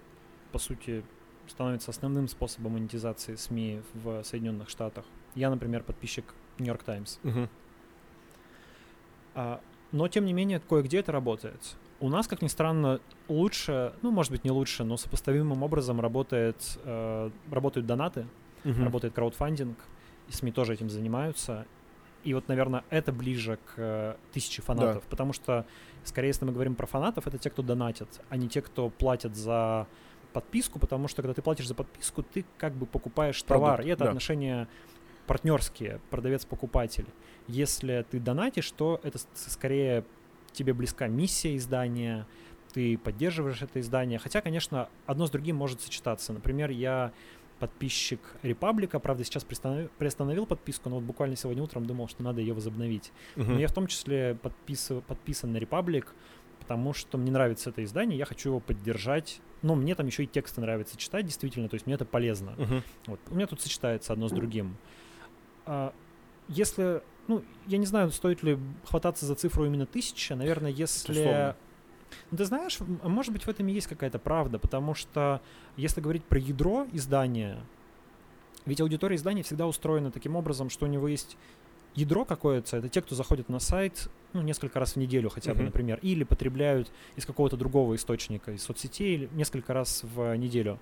по сути, становится основным способом монетизации СМИ в Соединенных Штатах. Я, например, подписчик New York Times. Угу. А, но, тем не менее, кое-где это работает. У нас, как ни странно, лучше, ну, может быть, не лучше, но сопоставимым образом работает, э, работают донаты, угу. работает краудфандинг, и СМИ тоже этим занимаются. И вот, наверное, это ближе к э, тысяче фанатов, Да. потому что, скорее, если мы говорим про фанатов, это те, кто донатят, а не те, кто платят за подписку, потому что когда ты платишь за подписку, ты как бы покупаешь товар, Продукт, и это да. отношения партнерские, продавец-покупатель. Если ты донатишь, то это скорее тебе близка миссия издания, ты поддерживаешь это издание. Хотя, конечно, одно с другим может сочетаться. Например, я подписчик Репаблика, правда, сейчас приостановил, приостановил подписку, но вот буквально сегодня утром думал, что надо ее возобновить. Мгм. Но я в том числе подпис- подписан на Репаблик, потому что мне нравится это издание, я хочу его поддержать. Но мне там еще и тексты нравится читать, действительно, то есть мне это полезно. Мгм. Вот. У меня тут сочетается одно с другим. А, если, ну, я не знаю, стоит ли хвататься за цифру именно тысяча, наверное, если... условно. Ну, ты знаешь, может быть, в этом и есть какая-то правда, потому что если говорить про ядро издания, ведь аудитория издания всегда устроена таким образом, что у него есть ядро какое-то, это те, кто заходит на сайт ну, несколько раз в неделю хотя бы, Мгм. например, или потребляют из какого-то другого источника, из соцсетей, или несколько раз в неделю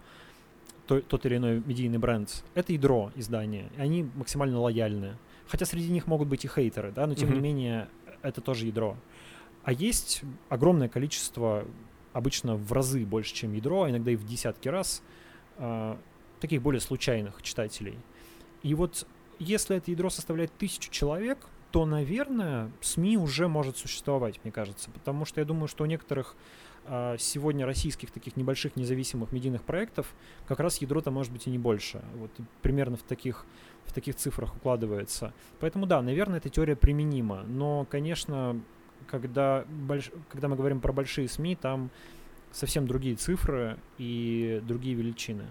то- тот или иной медийный бренд. Это ядро издания, и они максимально лояльны. Хотя среди них могут быть и хейтеры, да, но тем не Мгм. менее это тоже ядро. А есть огромное количество, обычно в разы больше, чем ядро, а иногда и в десятки раз, а, таких более случайных читателей. И вот если это ядро составляет тысячу человек, то, наверное, СМИ уже может существовать, мне кажется. Потому что я думаю, что у некоторых а, сегодня российских таких небольших независимых медийных проектов как раз ядро-то может быть и не больше. Вот примерно в таких, в таких цифрах укладывается. Поэтому да, наверное, эта теория применима. Но, конечно, когда, больш... когда мы говорим про большие СМИ, там совсем другие цифры и другие величины.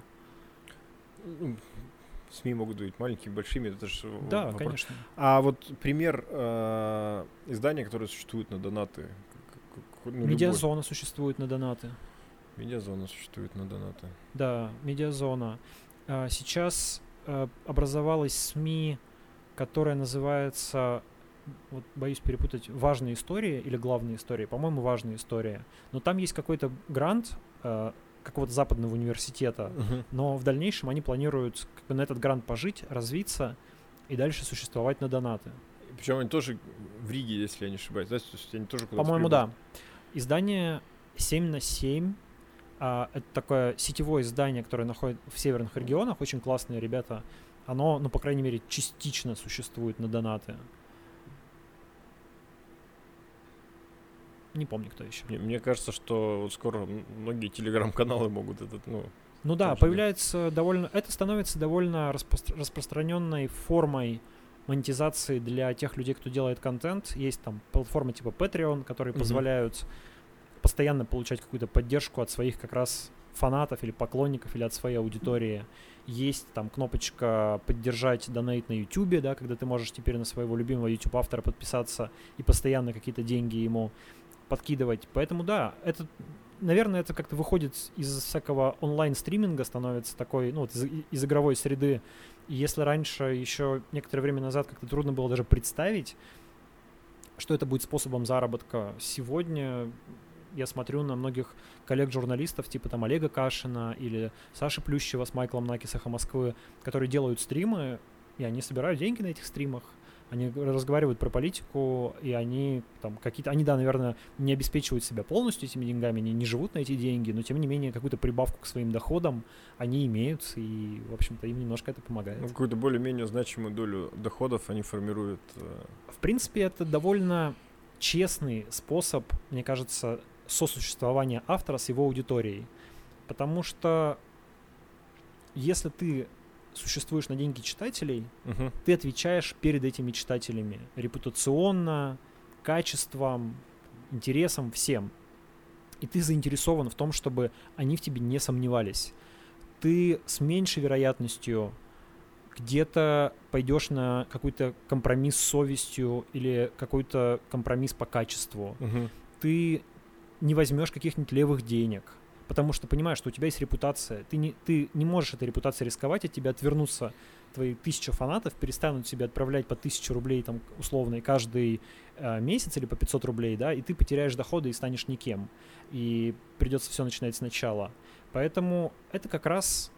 Ну, СМИ могут быть маленькими, большими, это же Да, вопрос. конечно. А вот пример э, издания, которое существует на донаты. ну, любой. Медиазона существует на донаты. Медиазона существует на донаты. Да, медиазона. А, Сейчас э, образовалась СМИ, которая называется, вот боюсь перепутать, «Важные истории» или «Главные истории». По-моему, «Важные истории». Но там есть какой-то грант э, какого-то западного университета, но в дальнейшем они планируют как бы на этот грант пожить, развиться и дальше существовать на донаты. Причем они тоже в Риге, если я не ошибаюсь. Да? То есть они тоже По-моему, да. Издание 7 на 7. а, это такое сетевое издание, которое находится в северных регионах. Очень классные ребята. Оно, ну, по крайней мере, частично существует на донаты. Не помню, кто еще. Мне, мне кажется, что вот скоро многие телеграм-каналы могут этот, ну, Ну да, появляется довольно... Это становится довольно распро- распространенной формой монетизации для тех людей, кто делает контент. Есть там платформы типа Patreon, которые Мгм. позволяют постоянно получать какую-то поддержку от своих как раз фанатов или поклонников или от своей аудитории. Есть там кнопочка поддержать донейт на YouTube, да, когда ты можешь теперь на своего любимого YouTube автора подписаться и постоянно какие-то деньги ему подкидывать. Поэтому да, это, наверное, это как-то выходит из всякого онлайн-стриминга, становится такой, ну, вот из, из игровой среды. И если раньше, еще некоторое время назад, как-то трудно было даже представить, что это будет способом заработка, сегодня я смотрю на многих коллег-журналистов, типа там Олега Кашина или Саши Плющева с Майклом Накисаха Москвы, которые делают стримы, и они собирают деньги на этих стримах. Они разговаривают про политику, и они там какие-то... Они, да, наверное, не обеспечивают себя полностью этими деньгами, они не живут на эти деньги, но тем не менее какую-то прибавку к своим доходам они имеют, и, в общем-то, им немножко это помогает. ну, какую-то более-менее значимую долю доходов они формируют. э, В принципе, это довольно честный способ, мне кажется, сосуществования автора с его аудиторией. Потому что если ты существуешь на деньги читателей, мгм. ты отвечаешь перед этими читателями репутационно, качеством, интересом, всем. И ты заинтересован в том, чтобы они в тебе не сомневались. Ты с меньшей вероятностью где-то пойдешь на какой-то компромисс с совестью или какой-то компромисс по качеству. Мгм. Ты не возьмешь каких-нибудь левых денег, потому что понимаешь, что у тебя есть репутация. Ты не, ты не можешь этой репутацией рисковать, от тебя отвернутся твои тысяча фанатов, перестанут тебе отправлять по тысяче рублей там условно каждый э, месяц или по 500 рублей, да, и ты потеряешь доходы и станешь никем. И придется все начинать сначала. Поэтому это как раз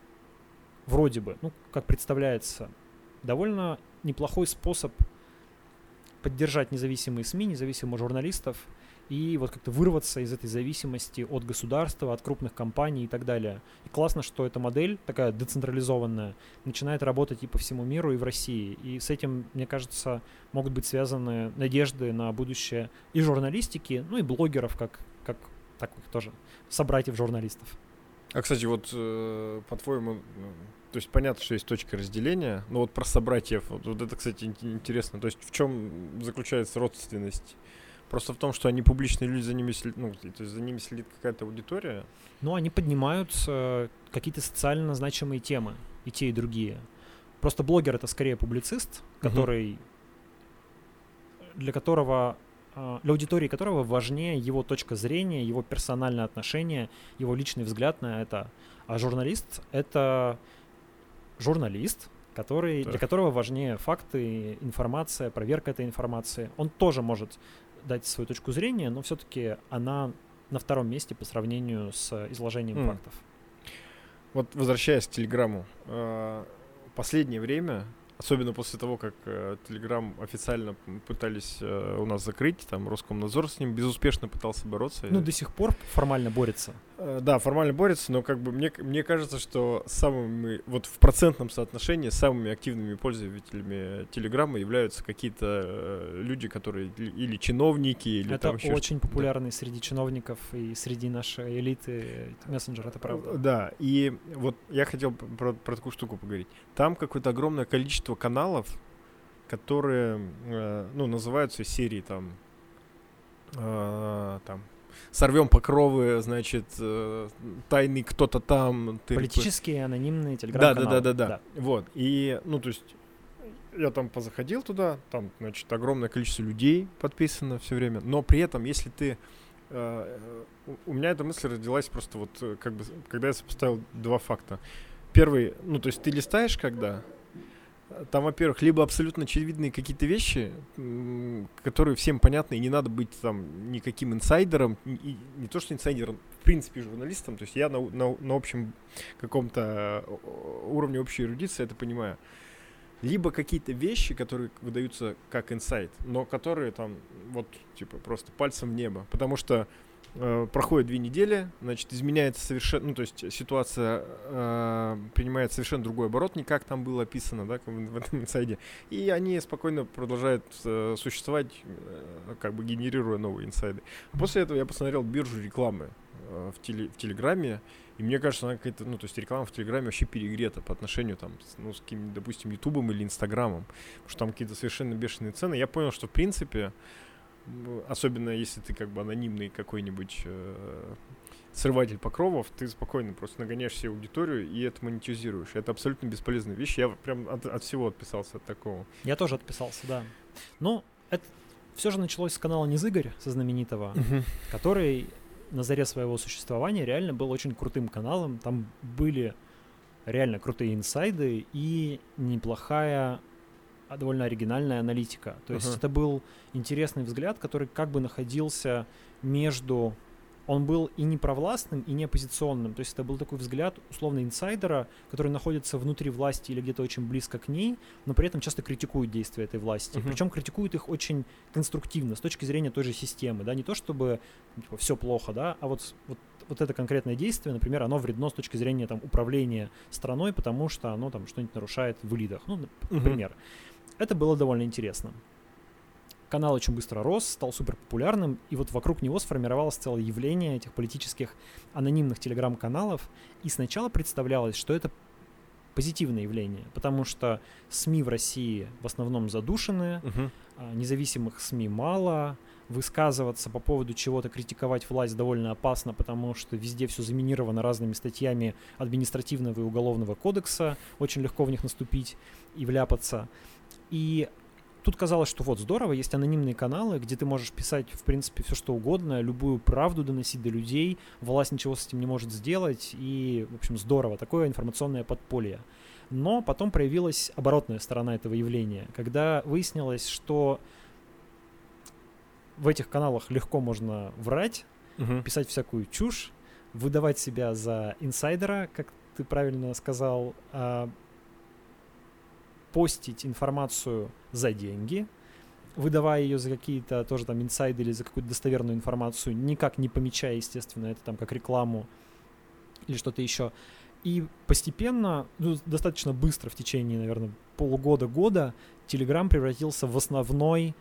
вроде бы, ну, как представляется, довольно неплохой способ поддержать независимые СМИ, независимых журналистов и вот как-то вырваться из этой зависимости от государства, от крупных компаний и так далее. И классно, что эта модель такая децентрализованная начинает работать и по всему миру, и в России. И с этим, мне кажется, могут быть связаны надежды на будущее и журналистики, ну и блогеров, как, как так тоже, собратьев журналистов. А, кстати, вот э, по-твоему, э, то есть понятно, что есть точка разделения, но вот про собратьев, вот, вот это, кстати, интересно. То есть в чем заключается родственность Просто в том, что они публичные люди, за ними следит, ну, то есть за ними следит какая-то аудитория. Ну, они поднимают э, какие-то социально значимые темы, и те, и другие. Просто блогер это скорее публицист, который uh для которого э, для аудитории которого важнее его точка зрения, его персональное отношение, его личный взгляд на это. А журналист это журналист, который, для которого важнее факты, информация, проверка этой информации. Он тоже может дать свою точку зрения, но все-таки она на втором месте по сравнению с изложением mm. фактов. Вот возвращаясь к Телеграмму, э, последнее время Особенно после того, как э, Telegram официально пытались э, у нас закрыть, там Роскомнадзор с ним безуспешно пытался бороться. Ну, до сих пор формально борется. Э, да, формально борется, но как бы мне, мне кажется, что самыми, вот в процентном соотношении самыми активными пользователями Телеграма являются какие-то э, люди, которые или чиновники, или это там еще очень популярный да. среди чиновников и среди нашей элиты мессенджер, это правда. Да, и вот я хотел про, про такую штуку поговорить. Там какое-то огромное количество количество каналов, которые, э, ну, называются серии там, э, там, сорвем покровы, значит, э, тайный кто-то там. Политические, анонимные телеграм-каналы. Да, да, да, да, да. Вот. И, ну, то есть, я там позаходил туда, там, значит, огромное количество людей подписано все время, но при этом, если ты э, у меня эта мысль родилась просто вот э, как бы, когда я сопоставил два факта. Первый, ну, то есть ты листаешь когда, там, во-первых, либо абсолютно очевидные какие-то вещи, которые всем понятны, и не надо быть там никаким инсайдером, и не то что инсайдером, в принципе, журналистом, то есть я на, на, на общем каком-то уровне общей эрудиции это понимаю. Либо какие-то вещи, которые выдаются как инсайт, но которые там вот типа просто пальцем в небо, потому что Э, проходит две недели, значит, изменяется совершенно, ну, то есть ситуация э, принимает совершенно другой оборот, не как там было описано, да, в, этом инсайде, и они спокойно продолжают э, существовать, э, как бы генерируя новые инсайды. После этого я посмотрел биржу рекламы э, в, теле, в Телеграме, и мне кажется, она какая-то, ну, то есть реклама в Телеграме вообще перегрета по отношению, там, ну, с каким допустим, Ютубом или Инстаграмом, потому что там какие-то совершенно бешеные цены. Я понял, что, в принципе, особенно если ты как бы анонимный какой-нибудь э, срыватель покровов, ты спокойно просто нагоняешь себе аудиторию и это монетизируешь. Это абсолютно бесполезная вещь. Я прям от, от всего отписался от такого. Я тоже отписался, да. Ну, это все же началось с канала Низыгорь, со знаменитого, uh-huh. который на заре своего существования реально был очень крутым каналом. Там были реально крутые инсайды и неплохая довольно оригинальная аналитика. То есть uh-huh. это был интересный взгляд, который как бы находился между... Он был и не провластным, и не оппозиционным. То есть это был такой взгляд условно инсайдера, который находится внутри власти или где-то очень близко к ней, но при этом часто критикует действия этой власти. Uh-huh. Причем критикует их очень конструктивно, с точки зрения той же системы. Да? Не то чтобы типа, все плохо, да, а вот, вот вот это конкретное действие, например, оно вредно с точки зрения там, управления страной, потому что оно там что-нибудь нарушает в лидах. Ну, например. Uh-huh. Это было довольно интересно. Канал очень быстро рос, стал супер популярным, и вот вокруг него сформировалось целое явление этих политических анонимных телеграм-каналов. И сначала представлялось, что это позитивное явление, потому что СМИ в России в основном задушены, uh-huh. независимых СМИ мало, высказываться по поводу чего-то, критиковать власть довольно опасно, потому что везде все заминировано разными статьями административного и уголовного кодекса, очень легко в них наступить и вляпаться. И тут казалось, что вот здорово, есть анонимные каналы, где ты можешь писать, в принципе, все что угодно, любую правду доносить до людей, власть ничего с этим не может сделать, и, в общем, здорово, такое информационное подполье. Но потом проявилась оборотная сторона этого явления, когда выяснилось, что в этих каналах легко можно врать, угу. писать всякую чушь, выдавать себя за инсайдера, как ты правильно сказал, а, постить информацию за деньги, выдавая ее за какие-то тоже там инсайды или за какую-то достоверную информацию, никак не помечая, естественно, это там как рекламу или что-то еще. И постепенно, ну, достаточно быстро, в течение, наверное, полугода-года, Telegram превратился в основной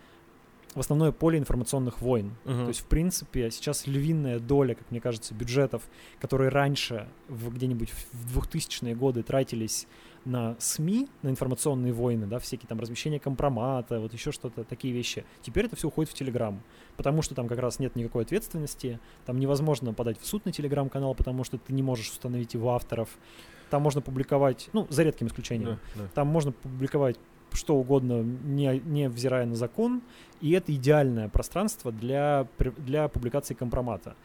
в основное поле информационных войн. Uh-huh. То есть, в принципе, сейчас львиная доля, как мне кажется, бюджетов, которые раньше, в, где-нибудь в 2000-е годы тратились на СМИ, на информационные войны, да, всякие там размещения компромата, вот еще что-то, такие вещи. Теперь это все уходит в Телеграм, потому что там как раз нет никакой ответственности, там невозможно подать в суд на Телеграм-канал, потому что ты не можешь установить его авторов. Там можно публиковать, ну, за редким исключением, yeah, yeah. там можно публиковать что угодно, не, не взирая на закон, и это идеальное пространство для, для публикации компромата.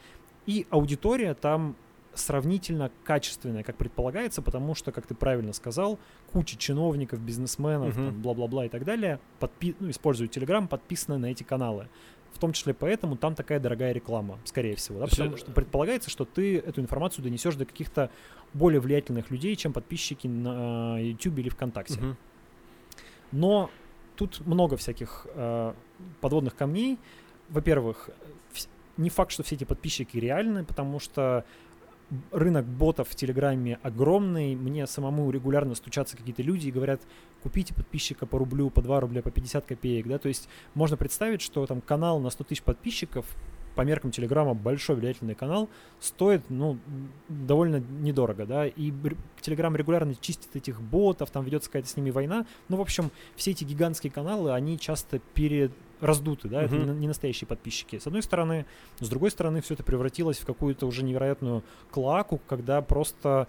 И аудитория там сравнительно качественная, как предполагается, потому что, как ты правильно сказал, куча чиновников, бизнесменов, uh-huh. там, бла-бла-бла и так далее подпи- ну, используют Telegram, подписаны на эти каналы. В том числе поэтому там такая дорогая реклама, скорее всего. Да? Потому что предполагается, что ты эту информацию донесешь до каких-то более влиятельных людей, чем подписчики на YouTube или ВКонтакте. Uh-huh. Но тут много всяких э, подводных камней. Во-первых, не факт, что все эти подписчики реальны, потому что рынок ботов в Телеграме огромный. Мне самому регулярно стучатся какие-то люди и говорят, купите подписчика по рублю, по 2 рубля, по 50 копеек. Да? То есть можно представить, что там канал на 100 тысяч подписчиков по меркам Телеграма большой влиятельный канал стоит, ну, довольно недорого, да, и Телеграм регулярно чистит этих ботов, там ведется какая-то с ними война, ну, в общем, все эти гигантские каналы, они часто перед раздуты, да, uh-huh. это не, не настоящие подписчики. С одной стороны, с другой стороны, все это превратилось в какую-то уже невероятную клаку, когда просто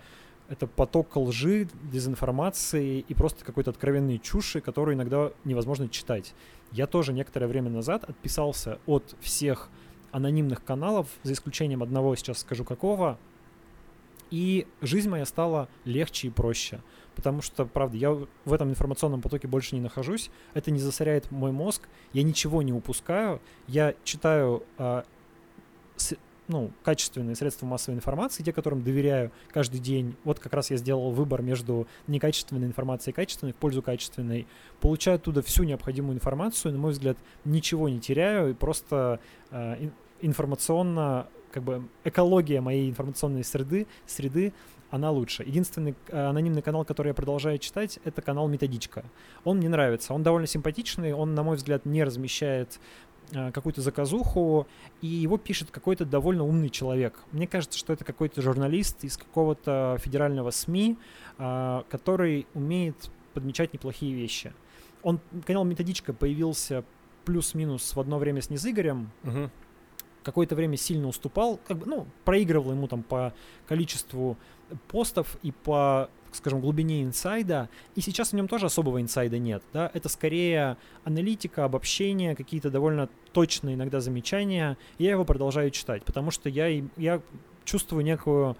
это поток лжи, дезинформации и просто какой-то откровенной чуши, которую иногда невозможно читать. Я тоже некоторое время назад отписался от всех анонимных каналов, за исключением одного, сейчас скажу какого, и жизнь моя стала легче и проще. Потому что, правда, я в этом информационном потоке больше не нахожусь. Это не засоряет мой мозг. Я ничего не упускаю. Я читаю а, с, ну, качественные средства массовой информации, те, которым доверяю каждый день. Вот как раз я сделал выбор между некачественной информацией и качественной в пользу качественной. Получаю оттуда всю необходимую информацию, на мой взгляд, ничего не теряю и просто а, информационно как бы экология моей информационной среды, среды она лучше. Единственный э, анонимный канал, который я продолжаю читать, это канал Методичка. Он мне нравится, он довольно симпатичный, он, на мой взгляд, не размещает э, какую-то заказуху, и его пишет какой-то довольно умный человек. Мне кажется, что это какой-то журналист из какого-то федерального СМИ, э, который умеет подмечать неплохие вещи. Он, канал Методичка появился плюс-минус в одно время с Незыгорем, uh-huh какое-то время сильно уступал, как бы, ну, проигрывал ему там по количеству постов и по, скажем, глубине инсайда, и сейчас в нем тоже особого инсайда нет, да, это скорее аналитика, обобщение, какие-то довольно точные иногда замечания, я его продолжаю читать, потому что я, я чувствую некую,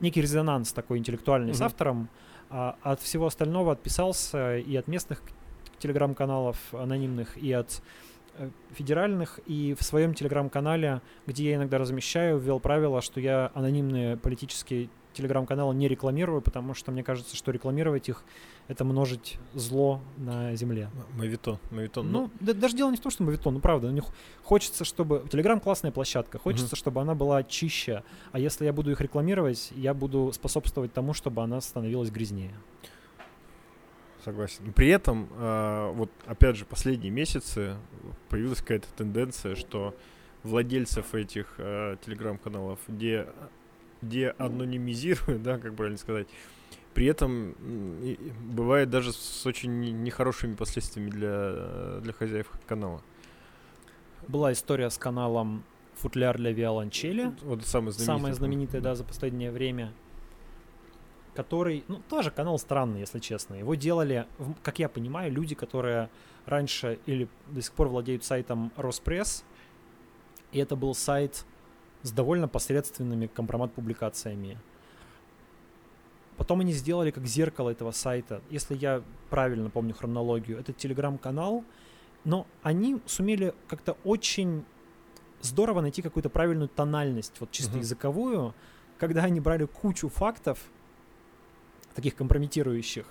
некий резонанс такой интеллектуальный mm-hmm. с автором, а от всего остального отписался и от местных телеграм-каналов анонимных, и от Э, федеральных, и в своем телеграм-канале, где я иногда размещаю, ввел правило, что я анонимные политические телеграм-каналы не рекламирую, потому что мне кажется, что рекламировать их — это множить зло на земле. Мавитон, мавитон. Ну, ну да, даже дело не в том, что мавитон, ну правда, у них хочется, чтобы... Телеграм — классная площадка, хочется, угу. чтобы она была чище, а если я буду их рекламировать, я буду способствовать тому, чтобы она становилась грязнее согласен. При этом, э, вот опять же, последние месяцы появилась какая-то тенденция, что владельцев этих э, телеграм-каналов де, де анонимизируют, *laughs* да, как правильно сказать, при этом бывает даже с очень нехорошими последствиями для, для хозяев канала. Была история с каналом Футляр для виолончели. Вот самый знаменитый. Самая знаменитая, да, за последнее время который, ну, тоже канал странный, если честно. Его делали, как я понимаю, люди, которые раньше или до сих пор владеют сайтом Роспресс, и это был сайт с довольно посредственными компромат-публикациями. Потом они сделали как зеркало этого сайта, если я правильно помню хронологию, это телеграм-канал, но они сумели как-то очень здорово найти какую-то правильную тональность, вот чисто uh-huh. языковую, когда они брали кучу фактов, таких компрометирующих,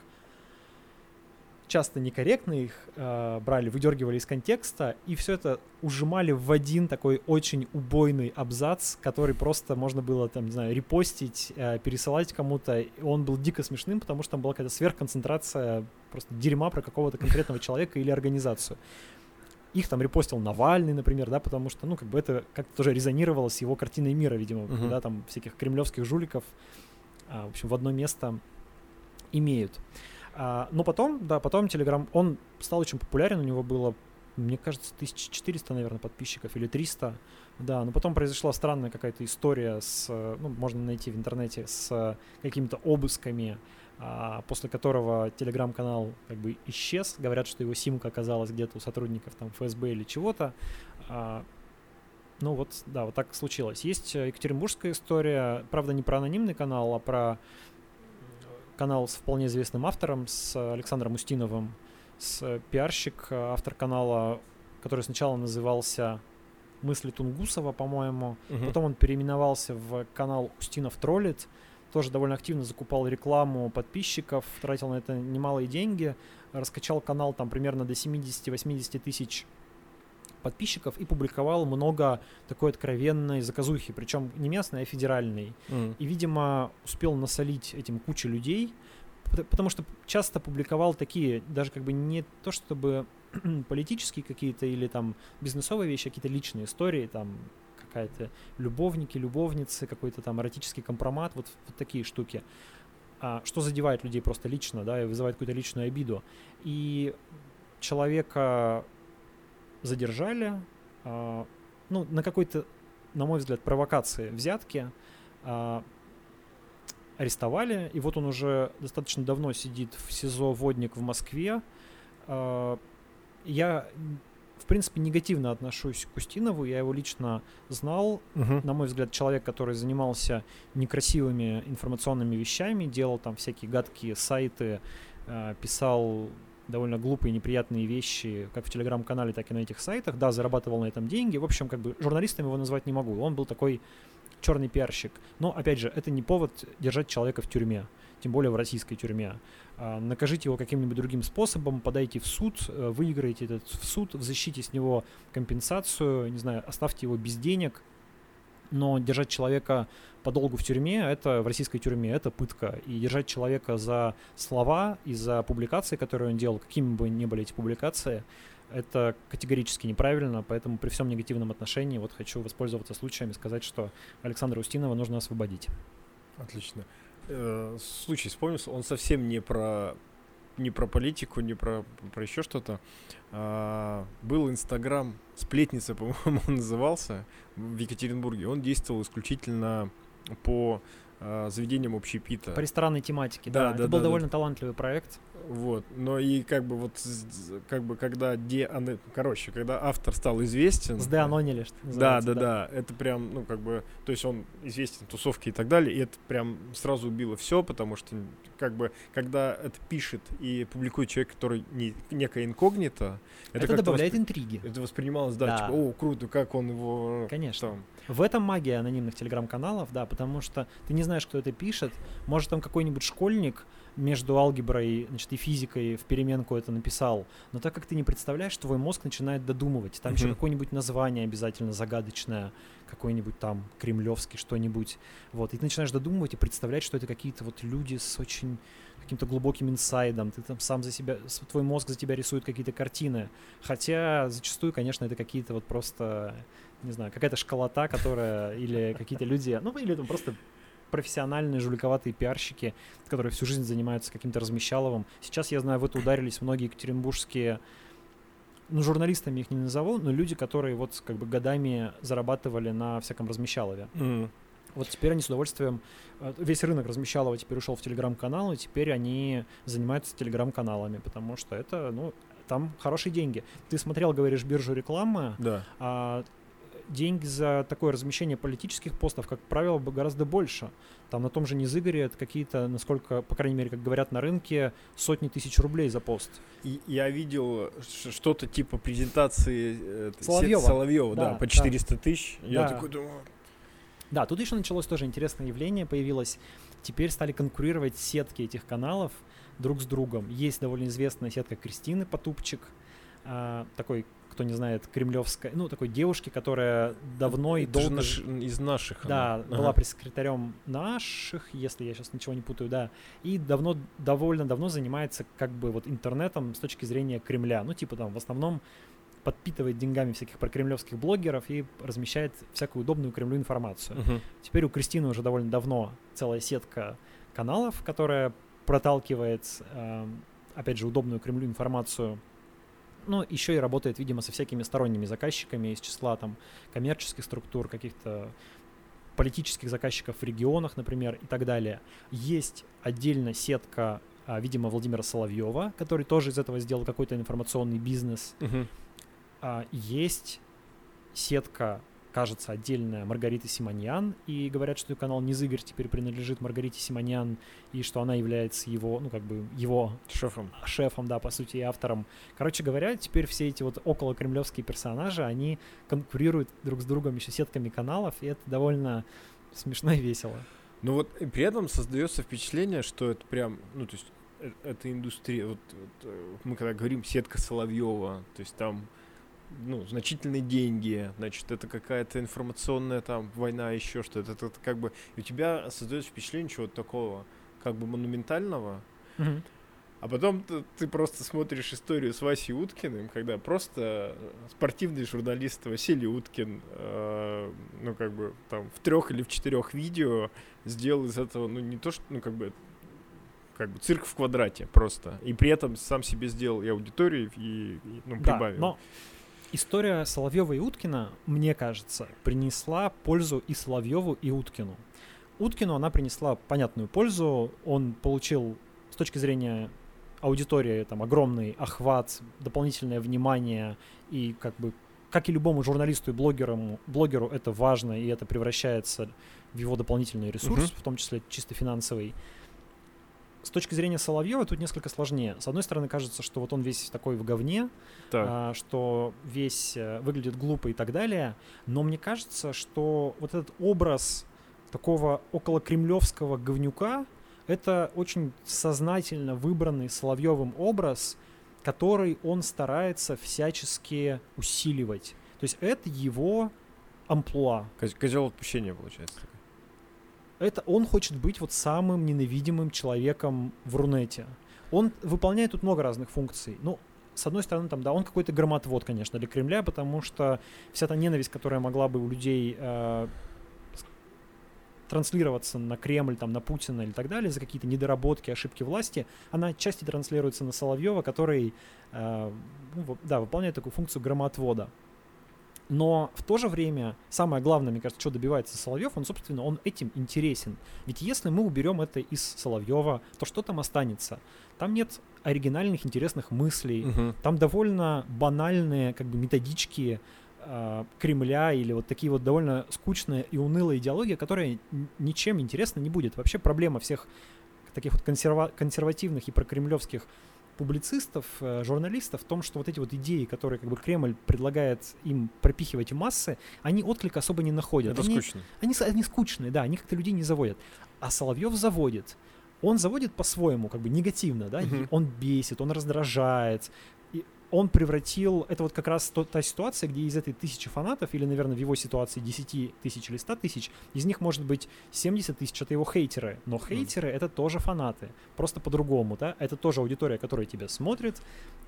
часто некорректно их э, брали, выдергивали из контекста, и все это ужимали в один такой очень убойный абзац, который просто можно было, там, не знаю, репостить, э, пересылать кому-то. Он был дико смешным, потому что там была какая-то сверхконцентрация просто дерьма про какого-то конкретного человека или организацию. Их там репостил Навальный, например, да, потому что, ну, как бы это как-то тоже резонировало с его картиной мира, видимо, uh-huh. да, там всяких кремлевских жуликов, а, в общем, в одно место имеют. А, но потом, да, потом Telegram, он стал очень популярен, у него было, мне кажется, 1400, наверное, подписчиков или 300, да, но потом произошла странная какая-то история с, ну, можно найти в интернете, с какими-то обысками, а, после которого телеграм-канал как бы исчез. Говорят, что его симка оказалась где-то у сотрудников там ФСБ или чего-то. А, ну вот, да, вот так случилось. Есть э, екатеринбургская история, правда, не про анонимный канал, а про канал с вполне известным автором, с Александром Устиновым, с пиарщик, автор канала, который сначала назывался «Мысли Тунгусова», по-моему, угу. потом он переименовался в канал «Устинов троллит», тоже довольно активно закупал рекламу подписчиков, тратил на это немалые деньги, раскачал канал там примерно до 70-80 тысяч подписчиков и публиковал много такой откровенной заказухи, причем не местной, а федеральной. Mm. И, видимо, успел насолить этим куче людей, потому что часто публиковал такие, даже как бы не то чтобы *clears throat* политические какие-то или там бизнесовые вещи, а какие-то личные истории, там какая-то любовники, любовницы, какой-то там эротический компромат, вот, вот такие штуки. А, что задевает людей просто лично, да, и вызывает какую-то личную обиду. И человека задержали, а, ну, на какой-то, на мой взгляд, провокации взятки, а, арестовали, и вот он уже достаточно давно сидит в СИЗО «Водник» в Москве. А, я в принципе, негативно отношусь к Устинову. Я его лично знал. Uh-huh. На мой взгляд, человек, который занимался некрасивыми информационными вещами, делал там всякие гадкие сайты, писал довольно глупые, неприятные вещи, как в телеграм-канале, так и на этих сайтах. Да, зарабатывал на этом деньги. В общем, как бы журналистом его назвать не могу. Он был такой черный пиарщик. Но, опять же, это не повод держать человека в тюрьме тем более в российской тюрьме. А, накажите его каким-нибудь другим способом, подайте в суд, э, выиграете этот в суд, защите с него компенсацию, не знаю, оставьте его без денег, но держать человека подолгу в тюрьме, это в российской тюрьме, это пытка. И держать человека за слова и за публикации, которые он делал, какими бы ни были эти публикации, это категорически неправильно, поэтому при всем негативном отношении вот хочу воспользоваться случаем и сказать, что Александра Устинова нужно освободить. Отлично э, случай вспомнился, он совсем не про не про политику, не про, про еще что-то. А, был Инстаграм, сплетница, *laughs* по-моему, он назывался, в Екатеринбурге. Он действовал исключительно по а, заведениям общепита. По ресторанной тематике, да. да Это да, был да, довольно да. талантливый проект. Вот, но и как бы вот, как бы когда де, короче, когда автор стал известен. С деанонили, что называется. Да, да, да, это прям, ну как бы, то есть он известен тусовки и так далее, и это прям сразу убило все, потому что как бы, когда это пишет и публикует человек, который не, некое инкогнито, это, это добавляет воспри... интриги. Это воспринималось, да, да. типа, о, круто, как он его... Конечно. Там... В этом магия анонимных телеграм-каналов, да, потому что ты не знаешь, кто это пишет, может там какой-нибудь школьник, между алгеброй значит, и физикой в переменку это написал, но так как ты не представляешь, твой мозг начинает додумывать. Там mm-hmm. еще какое-нибудь название обязательно загадочное, какой-нибудь там кремлевский что-нибудь. Вот, и ты начинаешь додумывать и представлять, что это какие-то вот люди с очень каким-то глубоким инсайдом, ты там сам за себя, твой мозг за тебя рисует какие-то картины. Хотя зачастую, конечно, это какие-то вот просто, не знаю, какая-то школота, которая, или какие-то люди, ну, или там просто профессиональные жуликоватые пиарщики, которые всю жизнь занимаются каким-то размещаловым. Сейчас, я знаю, в это ударились многие екатеринбургские ну, журналистами их не назову, но люди, которые вот как бы годами зарабатывали на всяком размещалове. Mm. Вот теперь они с удовольствием, э, весь рынок размещалова теперь ушел в телеграм-каналы, теперь они занимаются телеграм-каналами, потому что это, ну, там хорошие деньги. Ты смотрел, говоришь, биржу рекламы, да. а деньги за такое размещение политических постов, как правило, гораздо больше. Там на том же Низыгоре это какие-то, насколько, по крайней мере, как говорят на рынке, сотни тысяч рублей за пост. И я видел что-то типа презентации Соловьева, Соловьева да, да, по 400 да. тысяч. Я да. такой думаю... Да, тут еще началось тоже интересное явление, появилось. Теперь стали конкурировать сетки этих каналов друг с другом. Есть довольно известная сетка Кристины Потупчик, а, такой, кто не знает, кремлевская, ну, такой девушки, которая давно и долго... наш- из наших. Да, она. была Ага. пресс-секретарем наших, если я сейчас ничего не путаю, да. И давно, довольно давно занимается как бы вот интернетом с точки зрения Кремля. Ну, типа там в основном подпитывает деньгами всяких прокремлевских блогеров и размещает всякую удобную Кремлю информацию. Мгм. Теперь у Кристины уже довольно давно целая сетка каналов, которая проталкивает, эм, опять же, удобную Кремлю информацию. Ну, еще и работает, видимо, со всякими сторонними заказчиками из числа там коммерческих структур, каких-то политических заказчиков в регионах, например, и так далее. Есть отдельно сетка, а, видимо, Владимира Соловьева, который тоже из этого сделал какой-то информационный бизнес. А, есть сетка, кажется, отдельная Маргариты Симоньян, и говорят, что канал Низыгорь теперь принадлежит Маргарите Симоньян, и что она является его, ну, как бы, его Шефом. шефом, да, по сути, и автором. Короче говоря, теперь все эти вот около кремлевские персонажи, они конкурируют друг с другом еще сетками каналов, и это довольно смешно и весело. Но вот и при этом создается впечатление, что это прям, ну, то есть, э- это индустрия. Вот, вот, э, мы когда говорим сетка Соловьева, то есть там ну, значительные деньги, значит, это какая-то информационная там война, еще что-то. Это, это как бы... И у тебя создается впечатление чего-то такого, как бы монументального, а потом ты, ты просто смотришь историю с Васей Уткиным, когда просто спортивный журналист Василий Уткин, э, ну, как бы, там, в трех или в четырех видео сделал из этого, ну, не то, что, ну, как бы, как бы цирк в квадрате просто. И при этом сам себе сделал и аудиторию, и, и, ну, Да, прибавил. но история Соловьева и Уткина, мне кажется, принесла пользу и Соловьеву, и Уткину. Уткину она принесла понятную пользу. Он получил с точки зрения аудитории там огромный охват, дополнительное внимание и как бы как и любому журналисту и блогеру, блогеру это важно, и это превращается в его дополнительный ресурс, Мгм. в том числе чисто финансовый. С точки зрения Соловьева тут несколько сложнее. С одной стороны, кажется, что вот он весь такой в говне, Так. а, что весь э, выглядит глупо и так далее. Но мне кажется, что вот этот образ такого около кремлевского говнюка это очень сознательно выбранный Соловьевым образ, который он старается всячески усиливать. То есть это его амплуа. Коз- Козел отпущения, получается. Это он хочет быть вот самым ненавидимым человеком в Рунете. Он выполняет тут много разных функций. Ну, с одной стороны, там, да, он какой-то громотвод, конечно, для Кремля, потому что вся та ненависть, которая могла бы у людей э, транслироваться на Кремль, там, на Путина или так далее, за какие-то недоработки, ошибки власти, она отчасти транслируется на Соловьева, который, э, ну, да, выполняет такую функцию громотвода. Но в то же время самое главное, мне кажется, что добивается Соловьев, он, собственно, он этим интересен. Ведь если мы уберем это из Соловьева, то что там останется? Там нет оригинальных, интересных мыслей, Мгм. там довольно банальные как бы методички э, Кремля или вот такие вот довольно скучные и унылые идеологии, которые ничем интересно не будет. Вообще проблема всех таких вот консерва- консервативных и прокремлевских публицистов, э, журналистов в том, что вот эти вот идеи, которые как бы Кремль предлагает им пропихивать в массы, они отклик особо не находят. Это Они- скучно. они, они скучные, да, они как-то людей не заводят. А Соловьев заводит. Он заводит по-своему, как бы негативно, да, и Мгм. он бесит, он раздражает. Он превратил, это вот как раз то- та ситуация, где из этой тысячи фанатов, или, наверное, в его ситуации 10 тысяч или 100 тысяч, из них может быть 70 тысяч это его хейтеры. Но хейтеры это тоже фанаты, просто по-другому, да, это тоже аудитория, которая тебя смотрит,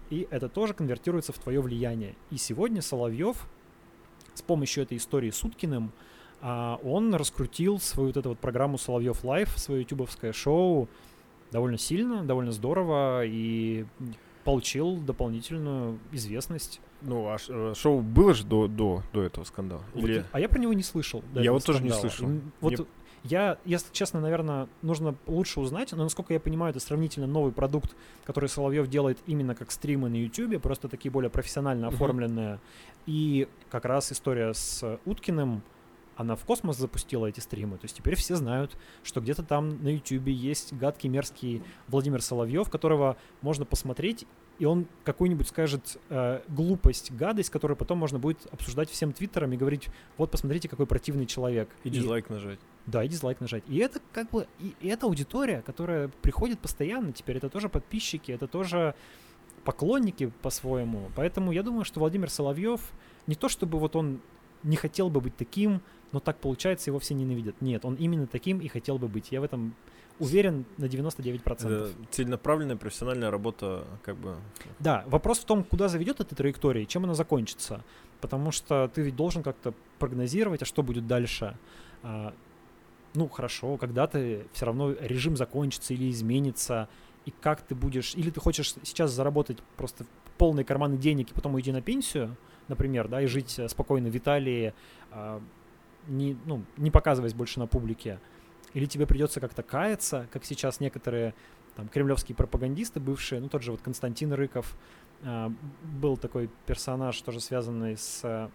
и это тоже конвертируется в твое влияние. И сегодня Соловьев с помощью этой истории с Уткиным а, он раскрутил свою вот эту вот программу Соловьев Live, свое ютубовское шоу довольно сильно, довольно здорово и получил дополнительную известность. Ну, а э, шоу было же до, до, до этого скандала? Вот Или... а я про него не слышал. Я вот тоже не скандала. слышал. Вот Мне- я, если честно, наверное, нужно лучше узнать, но насколько я понимаю, это сравнительно новый продукт, который Соловьев делает именно как стримы на YouTube, просто такие более профессионально оформленные. И как раз история с Уткиным, она в космос запустила эти стримы. То есть теперь все знают, что где-то там на YouTube есть гадкий, мерзкий Владимир Соловьев, которого можно посмотреть и он какую-нибудь скажет э, глупость, гадость, которую потом можно будет обсуждать всем твиттером и говорить, вот посмотрите, какой противный человек. И, и дизлайк нажать. Да, и дизлайк нажать. И это как бы, и, и это аудитория, которая приходит постоянно теперь, это тоже подписчики, это тоже поклонники по-своему. Поэтому я думаю, что Владимир Соловьев не то чтобы вот он не хотел бы быть таким, но так получается, его все ненавидят. Нет, он именно таким и хотел бы быть. Я в этом уверен на 99%. Это целенаправленная профессиональная работа, как бы. Да, вопрос в том, куда заведет эта траектория, чем она закончится. Потому что ты ведь должен как-то прогнозировать, а что будет дальше. А, ну, хорошо, когда-то все равно режим закончится или изменится, и как ты будешь... Или ты хочешь сейчас заработать просто полные карманы денег и потом уйти на пенсию, например, да, и жить э, спокойно в Италии, а, не, ну, не показываясь больше на публике, или тебе придется как-то каяться, как сейчас некоторые там кремлевские пропагандисты бывшие, ну тот же вот Константин Рыков, э, был такой персонаж, тоже связанный с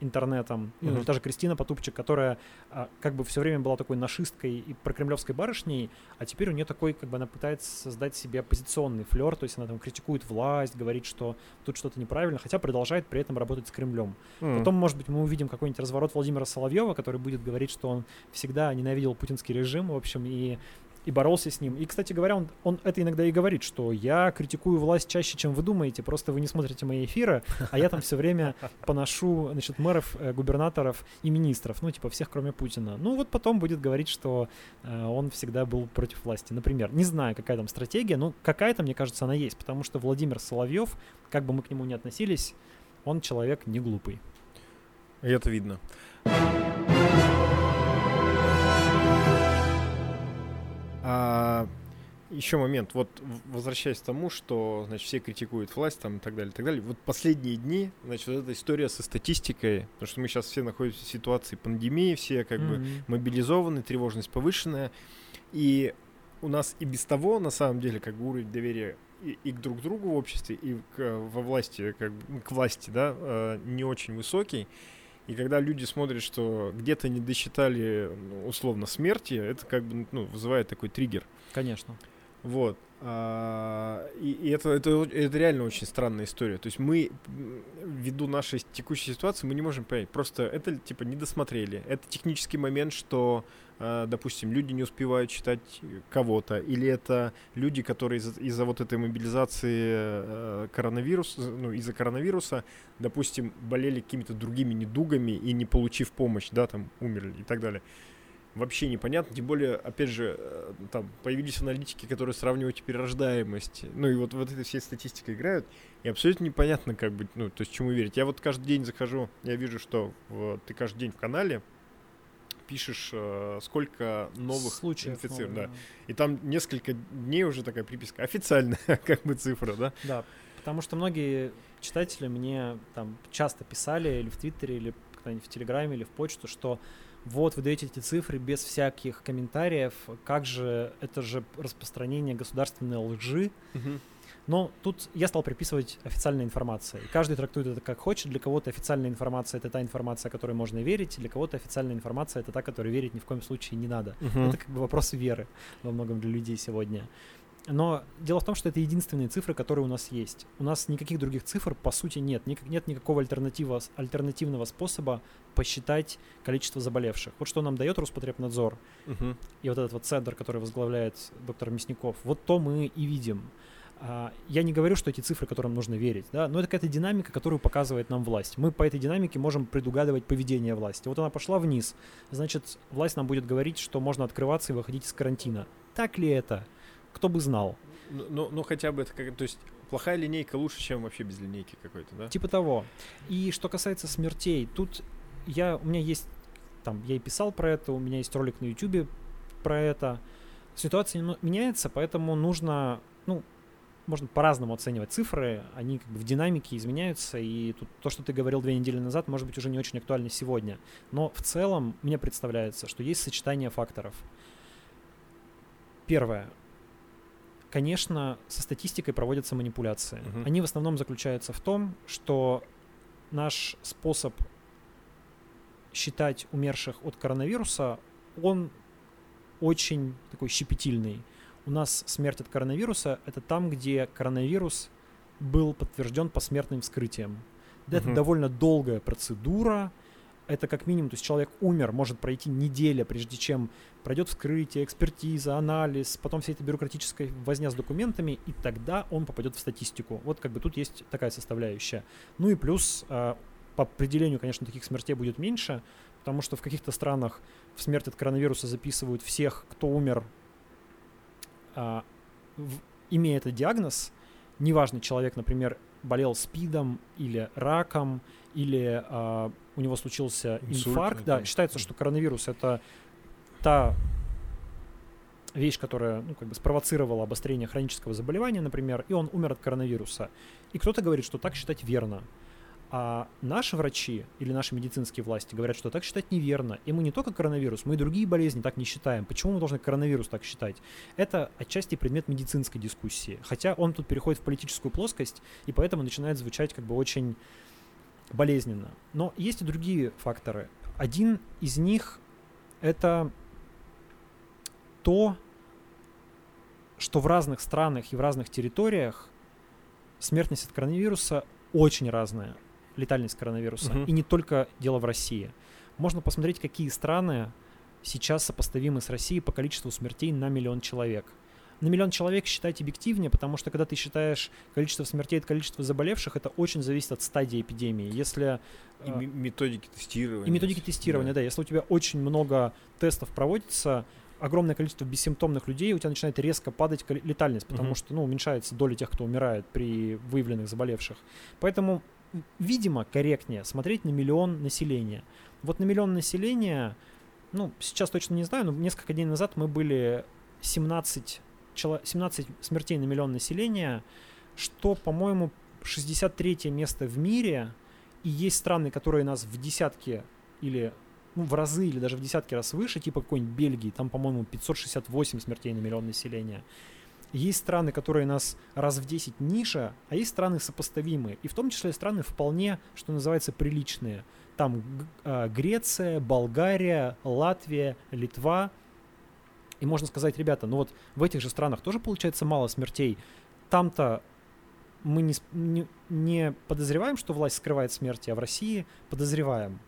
интернетом, mm-hmm. ну, даже Кристина Потупчик, которая а, как бы все время была такой нашисткой и прокремлевской барышней, а теперь у нее такой, как бы она пытается создать себе оппозиционный флер, то есть она там критикует власть, говорит, что тут что-то неправильно, хотя продолжает при этом работать с Кремлем. Mm-hmm. Потом, может быть, мы увидим какой-нибудь разворот Владимира Соловьева, который будет говорить, что он всегда ненавидел путинский режим, в общем, и и боролся с ним. И, кстати говоря, он, он это иногда и говорит, что я критикую власть чаще, чем вы думаете, просто вы не смотрите мои эфиры, а я там все время поношу, значит, мэров, э, губернаторов и министров, ну, типа всех, кроме Путина. Ну, вот потом будет говорить, что э, он всегда был против власти, например. Не знаю, какая там стратегия, но какая-то, мне кажется, она есть, потому что Владимир Соловьев, как бы мы к нему ни относились, он человек не глупый. И это видно. А, еще момент, вот возвращаясь к тому, что, значит, все критикуют власть там и так далее, и так далее. Вот последние дни, значит, вот эта история со статистикой, потому что мы сейчас все находимся в ситуации пандемии, все как mm-hmm. бы мобилизованы, тревожность повышенная, и у нас и без того, на самом деле, как бы уровень доверия и, и к друг другу в обществе, и к, во власти, как бы, к власти, да, э, не очень высокий. И когда люди смотрят, что где-то не досчитали ну, условно смерти, это как бы ну, вызывает такой триггер. Конечно. Вот. А, и, и это, это, это реально очень странная история. То есть мы, ввиду нашей текущей ситуации, мы не можем понять. Просто это типа не досмотрели. Это технический момент, что, допустим, люди не успевают читать кого-то. Или это люди, которые из-за, из вот этой мобилизации а, коронавируса, ну, из-за коронавируса, допустим, болели какими-то другими недугами и не получив помощь, да, там умерли и так далее вообще непонятно. Тем более, опять же, э, там появились аналитики, которые сравнивают теперь рождаемость. Ну и вот, вот этой всей статистикой играют. И абсолютно непонятно, как бы, ну, то есть чему верить. Я вот каждый день захожу, я вижу, что вот, ты каждый день в канале пишешь, э, сколько новых случаев инфицированных. Да. И там несколько дней уже такая приписка. Официальная, *laughs* как бы цифра, да? Да, потому что многие читатели мне там часто писали или в Твиттере, или в Телеграме, или в почту, что вот, вы даете эти цифры без всяких комментариев, как же, это же распространение государственной лжи. Угу. Но тут я стал приписывать официальной информации. Каждый трактует это как хочет. Для кого-то официальная информация это та информация, которой можно верить, для кого-то официальная информация это та, которой верить ни в коем случае не надо. Uh-huh. Это как бы вопрос веры во многом для людей сегодня. Но дело в том, что это единственные цифры, которые у нас есть. У нас никаких других цифр, по сути, нет. нет никакого альтернатива, альтернативного способа посчитать количество заболевших. Вот что нам дает Роспотребнадзор угу. и вот этот вот центр, который возглавляет доктор Мясников. Вот то мы и видим. А, я не говорю, что эти цифры, которым нужно верить, да, но это какая-то динамика, которую показывает нам власть. Мы по этой динамике можем предугадывать поведение власти. Вот она пошла вниз, значит, власть нам будет говорить, что можно открываться и выходить из карантина. Так ли это? кто бы знал. Ну, ну, ну хотя бы это как, то есть плохая линейка лучше, чем вообще без линейки какой-то, да? Типа того. И что касается смертей, тут я, у меня есть, там, я и писал про это, у меня есть ролик на YouTube про это. Ситуация ну, меняется, поэтому нужно, ну, можно по-разному оценивать цифры, они как бы в динамике изменяются, и тут то, что ты говорил две недели назад, может быть уже не очень актуально сегодня. Но в целом мне представляется, что есть сочетание факторов. Первое конечно, со статистикой проводятся манипуляции. Угу. Они в основном заключаются в том, что наш способ считать умерших от коронавируса, он очень такой щепетильный. У нас смерть от коронавируса — это там, где коронавирус был подтвержден посмертным вскрытием. Это Мгм. довольно долгая процедура. Это как минимум, то есть человек умер, может пройти неделя, прежде чем пройдет вскрытие, экспертиза, анализ, потом вся эта бюрократическая возня с документами, и тогда он попадет в статистику. Вот как бы тут есть такая составляющая. Ну и плюс а, по определению, конечно, таких смертей будет меньше, потому что в каких-то странах в смерть от коронавируса записывают всех, кто умер, а, в- имея этот диагноз. Неважно, человек, например, болел СПИДом или раком, или а, у него случился Инсульт, инфаркт. Да, считается, что коронавирус это та вещь, которая ну, как бы спровоцировала обострение хронического заболевания, например, и он умер от коронавируса. И кто-то говорит, что так считать верно. А наши врачи или наши медицинские власти говорят, что так считать неверно. И мы не только коронавирус, мы и другие болезни так не считаем. Почему мы должны коронавирус так считать? Это отчасти предмет медицинской дискуссии. Хотя он тут переходит в политическую плоскость, и поэтому начинает звучать как бы очень болезненно. Но есть и другие факторы. Один из них это то, что в разных странах и в разных территориях смертность от коронавируса очень разная, летальность коронавируса. Мгм. И не только дело в России. Можно посмотреть, какие страны сейчас сопоставимы с Россией по количеству смертей на миллион человек. На миллион человек считать объективнее, потому что когда ты считаешь количество смертей от количества заболевших, это очень зависит от стадии эпидемии. Если И э, ме- методики тестирования. и методики тестирования, да. Если у тебя очень много тестов проводится, огромное количество бессимптомных людей, у тебя начинает резко падать летальность, потому Мгм. что, ну, уменьшается доля тех, кто умирает при выявленных заболевших. Поэтому, видимо, корректнее смотреть на миллион населения. Вот на миллион населения, ну, сейчас точно не знаю, но несколько дней назад мы были 17, чело- 17 смертей на миллион населения, что, по-моему, 63 место в мире, и есть страны, которые нас в десятки или ну, в разы или даже в десятки раз выше, типа какой-нибудь Бельгии, там, по-моему, 568 смертей на миллион населения. Есть страны, которые нас раз в 10 ниже, а есть страны сопоставимые. И в том числе страны вполне, что называется, приличные. Там а, Греция, Болгария, Латвия, Литва. И можно сказать, ребята, ну вот в этих же странах тоже получается мало смертей. Там-то мы не, не, не подозреваем, что власть скрывает смерти, а в России подозреваем.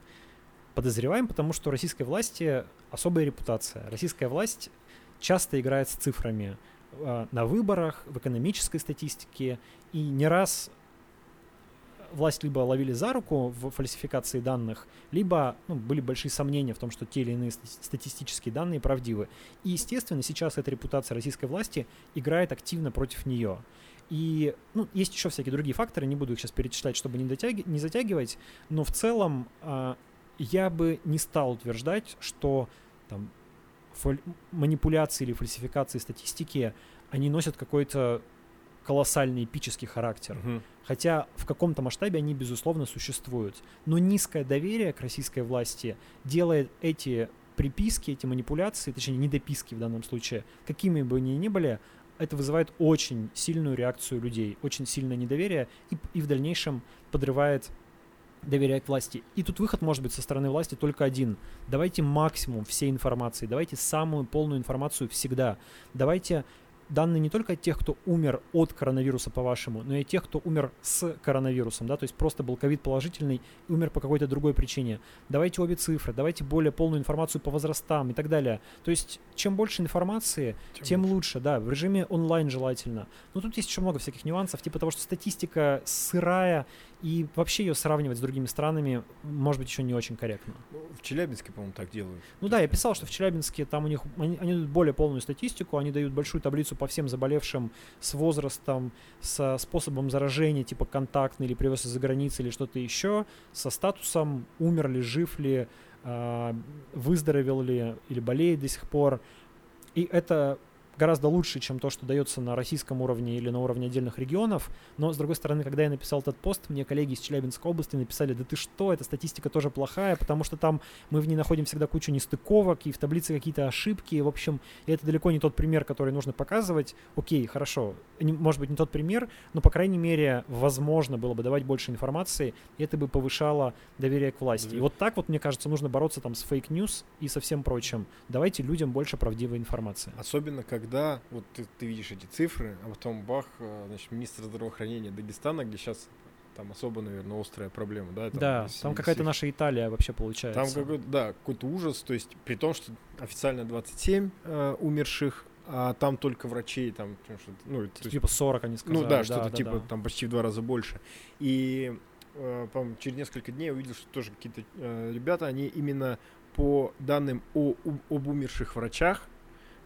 Подозреваем, потому что российской власти особая репутация. Российская власть часто играет с цифрами на выборах, в экономической статистике, и не раз власть либо ловили за руку в фальсификации данных, либо ну, были большие сомнения в том, что те или иные стати- статистические данные правдивы. И, естественно, сейчас эта репутация российской власти играет активно против нее. И ну, есть еще всякие другие факторы, не буду их сейчас перечислять, чтобы не, дотяги- не затягивать, но в целом а, я бы не стал утверждать, что там, манипуляции или фальсификации статистики, они носят какой-то колоссальный эпический характер. Мгм. Хотя в каком-то масштабе они, безусловно, существуют. Но низкое доверие к российской власти делает эти приписки, эти манипуляции, точнее, недописки в данном случае, какими бы они ни были, это вызывает очень сильную реакцию людей, очень сильное недоверие и, и в дальнейшем подрывает доверие к власти. И тут выход может быть со стороны власти только один. Давайте максимум всей информации, давайте самую полную информацию всегда. Давайте данные не только от тех, кто умер от коронавируса, по-вашему, но и тех, кто умер с коронавирусом, да, то есть просто был ковид положительный и умер по какой-то другой причине. Давайте обе цифры, давайте более полную информацию по возрастам и так далее. То есть чем больше информации, тем, лучше. да, в режиме онлайн желательно. Но тут есть еще много всяких нюансов, типа того, что статистика сырая, и вообще ее сравнивать с другими странами может быть еще не очень корректно. Ну, В Челябинске, по-моему, так делают. Ну да, я писал, что в Челябинске там у них они, они дают более полную статистику, они дают большую таблицу по всем заболевшим с возрастом, со способом заражения, типа контактный или привез из-за границы или что-то еще, со статусом умер ли, жив ли, а, выздоровел ли или болеет до сих пор. И это гораздо лучше, чем то, что дается на российском уровне или на уровне отдельных регионов. Но, с другой стороны, когда я написал этот пост, мне коллеги из Челябинской области написали, да ты что, эта статистика тоже плохая, потому что там мы в ней находим всегда кучу нестыковок, и в таблице какие-то ошибки. В общем, это далеко не тот пример, который нужно показывать. Окей, хорошо, не- может быть, не тот пример, но, по крайней мере, возможно было бы давать больше информации, и это бы повышало доверие к власти. И вот так вот, мне кажется, нужно бороться там с fake news и со всем прочим. Давайте людям больше правдивой информации. Особенно, когда когда вот ты, ты видишь эти цифры, а потом бах, э, значит, министр здравоохранения Дагестана, где сейчас там особо, наверное, острая проблема, да? Там, да, там какая-то наша Италия вообще получается. Там какой-то, да, какой-то ужас, то есть при том, что официально 27 э, умерших, а там только врачей, там, ну, типа 40 они сказали. Ну да, что-то да, типа да. там почти в два раза больше. И э, через несколько дней я увидел, что тоже какие-то э, ребята, они именно по данным о, об умерших врачах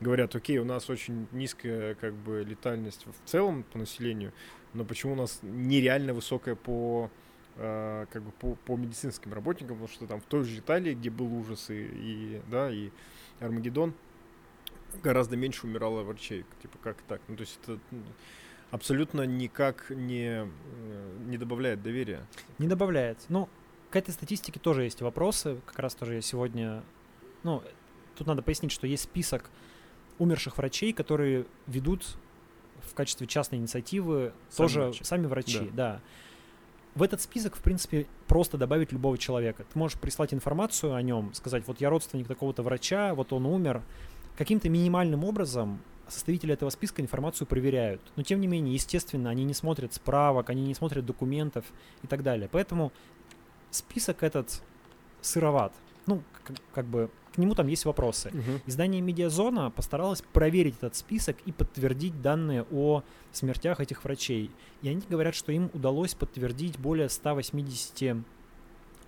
говорят, окей, у нас очень низкая как бы летальность в целом по населению, но почему у нас нереально высокая по э, как бы по, по медицинским работникам, потому что там в той же Италии, где был ужас и, и да и Армагеддон, гораздо меньше умирало врачей, типа как так, ну то есть это абсолютно никак не э, не добавляет доверия. Не добавляет. Ну к этой статистике тоже есть вопросы, как раз тоже я сегодня, ну тут надо пояснить, что есть список умерших врачей, которые ведут в качестве частной инициативы сами тоже врачи. сами врачи, да. да. В этот список, в принципе, просто добавить любого человека. Ты можешь прислать информацию о нем, сказать, вот я родственник такого-то врача, вот он умер. Каким-то минимальным образом составители этого списка информацию проверяют. Но тем не менее, естественно, они не смотрят справок, они не смотрят документов и так далее. Поэтому список этот сыроват. Ну, как, как бы к нему там есть вопросы. Угу. Издание Медиазона постаралось проверить этот список и подтвердить данные о смертях этих врачей. И они говорят, что им удалось подтвердить более 180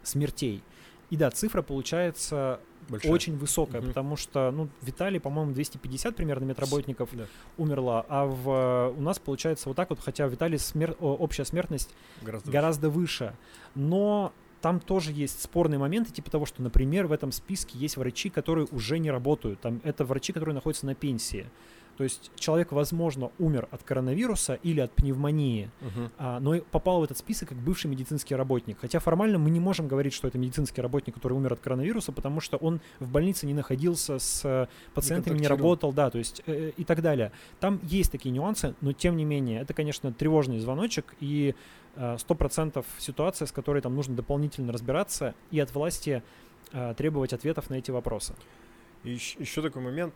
смертей. И да, цифра получается Большая. очень высокая, угу. потому что, ну, в Италии, по-моему, 250 примерно медработников да. умерло, а в, у нас получается вот так вот, хотя в Италии смер, общая смертность гораздо, гораздо выше. выше. Но там тоже есть спорные моменты, типа того, что, например, в этом списке есть врачи, которые уже не работают. Там это врачи, которые находятся на пенсии. То есть человек, возможно, умер от коронавируса или от пневмонии, uh-huh. а, но попал в этот список как бывший медицинский работник. Хотя формально мы не можем говорить, что это медицинский работник, который умер от коронавируса, потому что он в больнице не находился с э, пациентами, не, не работал, да, то есть э, и так далее. Там есть такие нюансы, но тем не менее, это, конечно, тревожный звоночек, и Э, сто процентов ситуация, с которой там нужно дополнительно разбираться и от власти э, требовать ответов на эти вопросы. И еще, еще такой момент.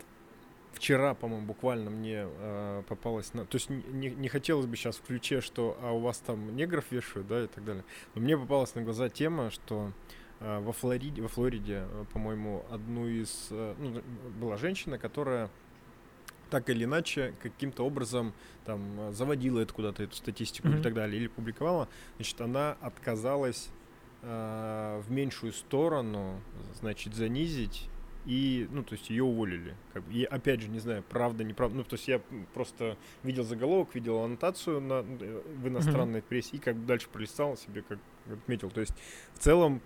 Вчера, по-моему, буквально мне э, попалось на... То есть не, не хотелось бы сейчас в ключе, что а у вас там негров вешают, да, и так далее. Но мне попалась на глаза тема, что э, во Флориде, во Флориде, э, по-моему, одну из... Э, ну, была женщина, которая так или иначе каким-то образом там заводила это куда-то эту статистику mm-hmm. и так далее или публиковала, значит, она отказалась э, в меньшую сторону, значит, занизить и, ну, то есть ее уволили. Как бы. И опять же, не знаю, правда, неправда. Ну, то есть я просто видел заголовок, видел аннотацию на, в иностранной mm-hmm. прессе и как бы дальше пролистал себе, как отметил. То есть в целом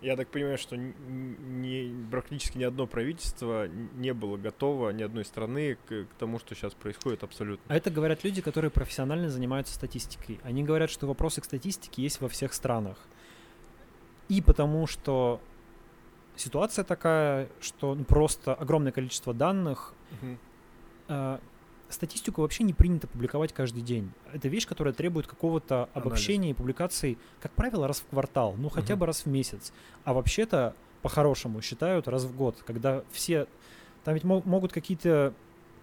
я так понимаю, что ни, практически ни одно правительство не было готово, ни одной страны к, к тому, что сейчас происходит абсолютно. А это говорят люди, которые профессионально занимаются статистикой. Они говорят, что вопросы к статистике есть во всех странах. И потому что ситуация такая, что ну, просто огромное количество данных, угу. э, статистику вообще не принято публиковать каждый день. Это вещь, которая требует какого-то обобщения Анализ. и публикаций, как правило, раз в квартал, ну хотя угу. бы раз в месяц. А вообще-то, по-хорошему, считают раз в год, когда все... Там ведь могут какие-то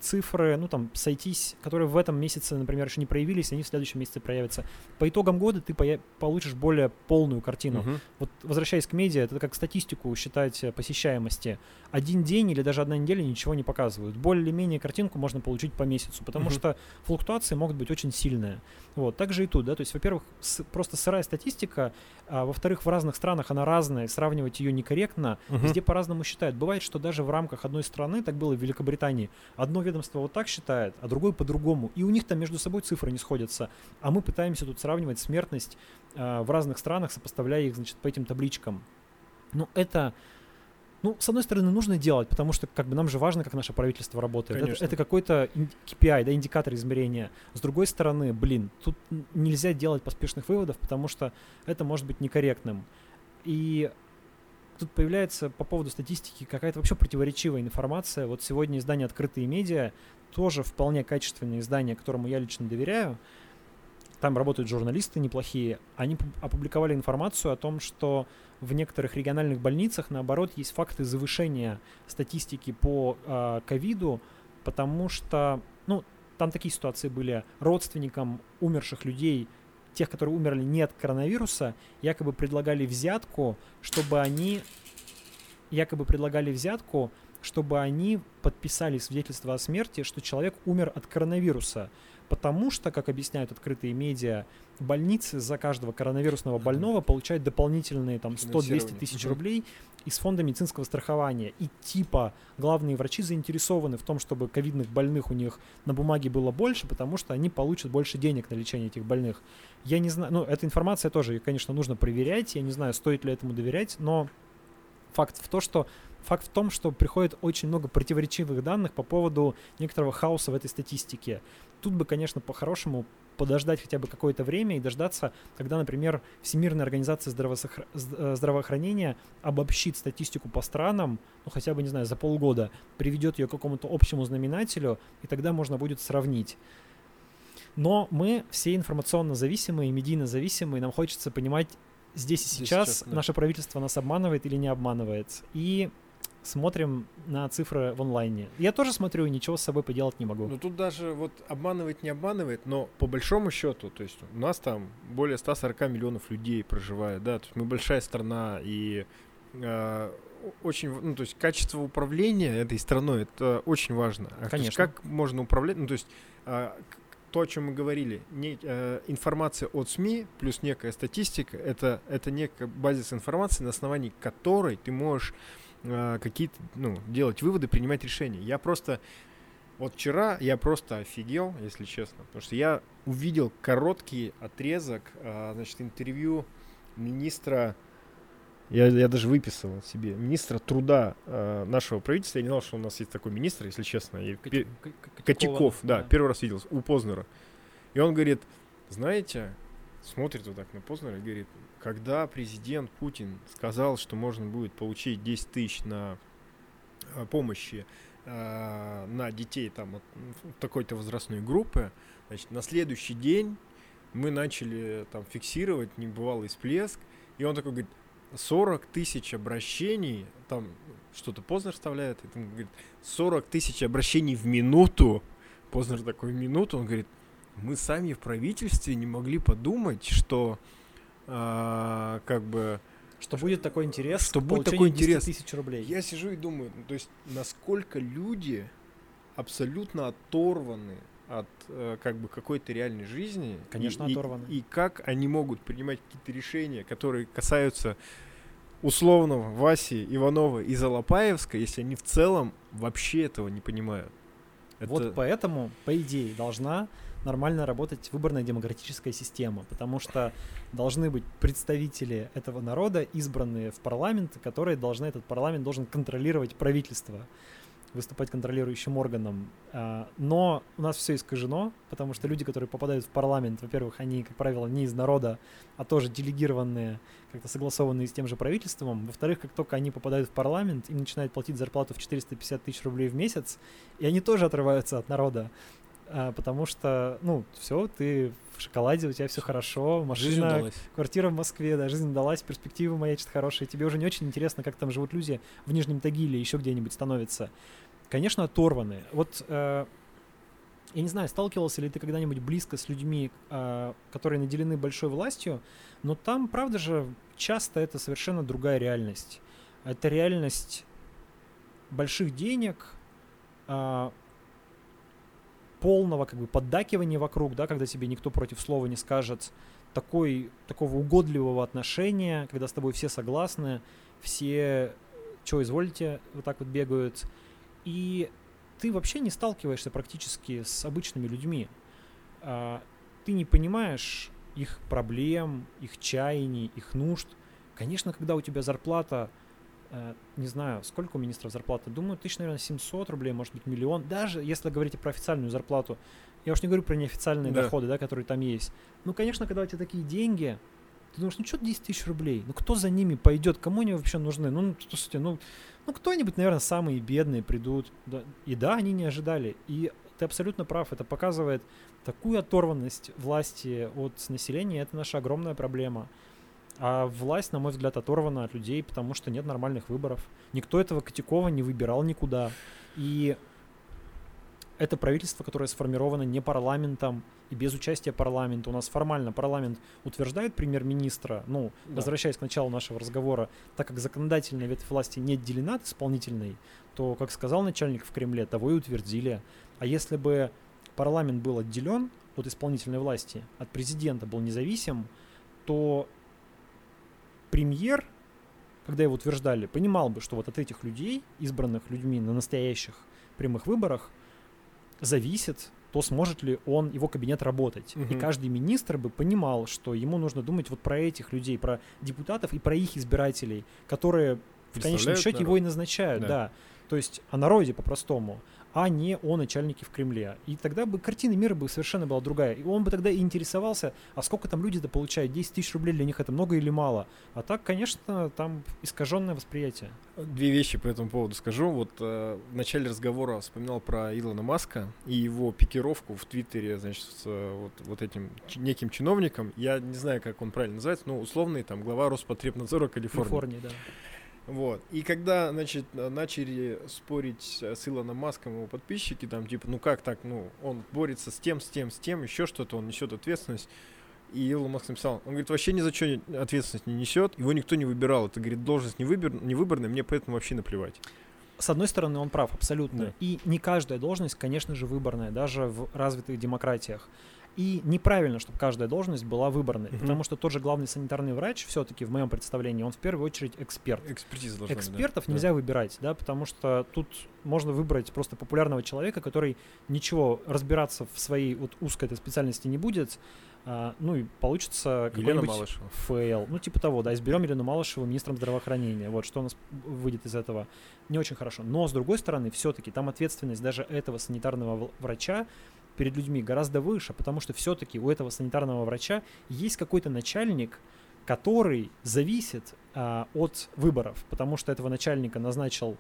цифры, ну там, сойтись, которые в этом месяце, например, еще не проявились, они в следующем месяце проявятся. По итогам года ты получишь более полную картину. Uh-huh. Вот возвращаясь к медиа, это как статистику считать э, посещаемости. Один день или даже одна неделя ничего не показывают. Более-менее картинку можно получить по месяцу, потому uh-huh. что флуктуации могут быть очень сильные. Вот, так же и тут, да, то есть, во-первых, просто сырая статистика, а во-вторых, в разных странах она разная, сравнивать ее некорректно, uh-huh. везде по-разному считают. Бывает, что даже в рамках одной страны, так было в Великобритании, одно ведомство вот так считает, а другое по-другому, и у них там между собой цифры не сходятся, а мы пытаемся тут сравнивать смертность э, в разных странах, сопоставляя их, значит, по этим табличкам. Ну, это ну, с одной стороны, нужно делать, потому что как бы нам же важно, как наше правительство работает. Конечно. Это, это какой-то KPI, да, индикатор измерения. С другой стороны, блин, тут нельзя делать поспешных выводов, потому что это может быть некорректным. И тут появляется по поводу статистики какая-то вообще противоречивая информация. Вот сегодня издание «Открытые медиа» тоже вполне качественное издание, которому я лично доверяю. Там работают журналисты неплохие. Они опубликовали информацию о том, что в некоторых региональных больницах, наоборот, есть факты завышения статистики по а, ковиду потому что, ну, там такие ситуации были. Родственникам умерших людей, тех, которые умерли не от коронавируса, якобы предлагали взятку, чтобы они якобы предлагали взятку, чтобы они подписали свидетельство о смерти, что человек умер от коронавируса. Потому что, как объясняют открытые медиа, больницы за каждого коронавирусного больного получают дополнительные там 100-200 тысяч рублей из фонда медицинского страхования. И типа главные врачи заинтересованы в том, чтобы ковидных больных у них на бумаге было больше, потому что они получат больше денег на лечение этих больных. Я не знаю, ну, эта информация тоже, конечно, нужно проверять. Я не знаю, стоит ли этому доверять, но факт в том, что факт в том, что приходит очень много противоречивых данных по поводу некоторого хаоса в этой статистике. Тут бы, конечно, по-хорошему подождать хотя бы какое-то время и дождаться, когда, например, Всемирная организация здравоохр... Э, здравоохранения обобщит статистику по странам, ну хотя бы, не знаю, за полгода, приведет ее к какому-то общему знаменателю, и тогда можно будет сравнить. Но мы все информационно зависимые, медийно зависимые, нам хочется понимать здесь и сейчас, сейчас да. наше правительство нас обманывает или не обманывает. И смотрим на цифры в онлайне. Я тоже смотрю ничего с собой поделать не могу. Ну тут даже вот обманывает, не обманывает, но по большому счету, то есть у нас там более 140 миллионов людей проживает, да, то есть мы большая страна и э, очень, ну то есть качество управления этой страной это очень важно. А Конечно. Есть, как можно управлять, ну то есть э, то, о чем мы говорили, не, э, информация от СМИ плюс некая статистика, это, это некая базис информации, на основании которой ты можешь э, какие-то, ну, делать выводы, принимать решения. Я просто, вот вчера я просто офигел, если честно, потому что я увидел короткий отрезок, э, значит, интервью министра, я, я даже выписал себе, министра труда э, нашего правительства. Я не знал, что у нас есть такой министр, если честно. Пе... Котяков, да, да, первый раз видел, у Познера. И он говорит, знаете, смотрит вот так на Познера и говорит, когда президент Путин сказал, что можно будет получить 10 тысяч на а, помощи э, на детей там вот, такой-то возрастной группы, значит, на следующий день мы начали там фиксировать небывалый всплеск, и он такой говорит, 40 тысяч обращений, там что-то Познер вставляет, и там говорит, 40 тысяч обращений в минуту, Познер такой в минуту, он говорит, мы сами в правительстве не могли подумать, что а, как бы что будет такой интерес, что будет такой интерес тысяч рублей. Я сижу и думаю, ну, то есть насколько люди абсолютно оторваны от э, как бы какой-то реальной жизни. Конечно, и, оторваны. И, и как они могут принимать какие-то решения, которые касаются условного Васи Иванова и Залопаевска, если они в целом вообще этого не понимают. Это... Вот поэтому, по идее, должна нормально работать выборная демократическая система, потому что должны быть представители этого народа, избранные в парламент, которые должны, этот парламент должен контролировать правительство, выступать контролирующим органом. А, но у нас все искажено, потому что люди, которые попадают в парламент, во-первых, они, как правило, не из народа, а тоже делегированные, как-то согласованные с тем же правительством. Во-вторых, как только они попадают в парламент, им начинают платить зарплату в 450 тысяч рублей в месяц, и они тоже отрываются от народа потому что, ну, все, ты в шоколаде, у тебя все хорошо, машина, квартира в Москве, да, жизнь далась, перспективы маячат хорошие, тебе уже не очень интересно, как там живут люди в Нижнем Тагиле, еще где-нибудь становятся. Конечно, оторваны. Вот э, я не знаю, сталкивался ли ты когда-нибудь близко с людьми, э, которые наделены большой властью, но там, правда же, часто это совершенно другая реальность. Это реальность больших денег, э, полного как бы поддакивания вокруг, да, когда тебе никто против слова не скажет, такой, такого угодливого отношения, когда с тобой все согласны, все, что изволите, вот так вот бегают, и ты вообще не сталкиваешься практически с обычными людьми. А, ты не понимаешь их проблем, их чаяний, их нужд. Конечно, когда у тебя зарплата не знаю, сколько у министров зарплаты, думаю, тысяч, наверное, 700 рублей, может быть, миллион. Даже если говорить про официальную зарплату, я уж не говорю про неофициальные да. доходы, да, которые там есть. Ну, конечно, когда у тебя такие деньги, ты думаешь, ну что 10 тысяч рублей? Ну кто за ними пойдет? Кому они вообще нужны? Ну, слушайте, ну, ну кто-нибудь, наверное, самые бедные придут. Да. И да, они не ожидали. И ты абсолютно прав, это показывает такую оторванность власти от населения, это наша огромная проблема. А власть, на мой взгляд, оторвана от людей, потому что нет нормальных выборов. Никто этого Котякова не выбирал никуда. И это правительство, которое сформировано не парламентом и без участия парламента. У нас формально парламент утверждает премьер-министра, ну, да. возвращаясь к началу нашего разговора, так как законодательная ветвь власти не отделена от исполнительной, то, как сказал начальник в Кремле, того и утвердили. А если бы парламент был отделен от исполнительной власти, от президента был независим, то премьер, когда его утверждали, понимал бы, что вот от этих людей, избранных людьми на настоящих прямых выборах, зависит то сможет ли он, его кабинет работать. Угу. И каждый министр бы понимал, что ему нужно думать вот про этих людей, про депутатов и про их избирателей, которые в конечном счете народ. его и назначают, да. да. То есть о народе по-простому а не о начальнике в Кремле. И тогда бы картина мира бы совершенно была другая. И он бы тогда и интересовался, а сколько там люди-то получают, 10 тысяч рублей для них это много или мало. А так, конечно, там искаженное восприятие. Две вещи по этому поводу скажу. Вот э, в начале разговора вспоминал про Илона Маска и его пикировку в Твиттере, значит, с э, вот, вот этим неким чиновником. Я не знаю, как он правильно называется, но условный там глава Роспотребнадзора Калифорнии. Калифорнии, да. Вот. И когда, значит, начали спорить с Илоном Маском его подписчики, там, типа, ну как так, ну, он борется с тем, с тем, с тем, еще что-то, он несет ответственность. И Илон Маск написал, он говорит, вообще ни за что ответственность не несет, его никто не выбирал, это, говорит, должность не, выбор, не выборная, мне поэтому вообще наплевать. С одной стороны, он прав, абсолютно. Да. И не каждая должность, конечно же, выборная, даже в развитых демократиях. И неправильно, чтобы каждая должность была выбранной, угу. потому что тот же главный санитарный врач, все-таки в моем представлении, он в первую очередь эксперт. Экспертиза должна Экспертов быть, да. нельзя да. выбирать, да, потому что тут можно выбрать просто популярного человека, который ничего разбираться в своей вот узкой этой специальности не будет, а, ну и получится какой-нибудь фейл. Ну, типа того, да, изберем Елену Малышеву министром здравоохранения. Вот, что у нас выйдет из этого? Не очень хорошо. Но, с другой стороны, все-таки там ответственность даже этого санитарного врача перед людьми гораздо выше, потому что все-таки у этого санитарного врача есть какой-то начальник, который зависит а, от выборов, потому что этого начальника назначил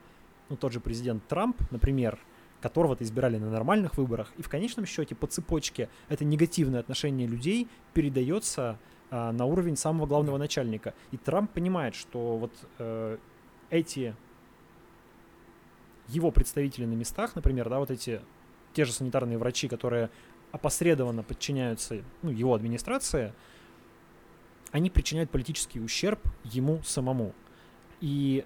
ну, тот же президент Трамп, например, которого-то избирали на нормальных выборах, и в конечном счете по цепочке это негативное отношение людей передается а, на уровень самого главного начальника. И Трамп понимает, что вот э, эти его представители на местах, например, да, вот эти те же санитарные врачи, которые опосредованно подчиняются ну, его администрации, они причиняют политический ущерб ему самому. И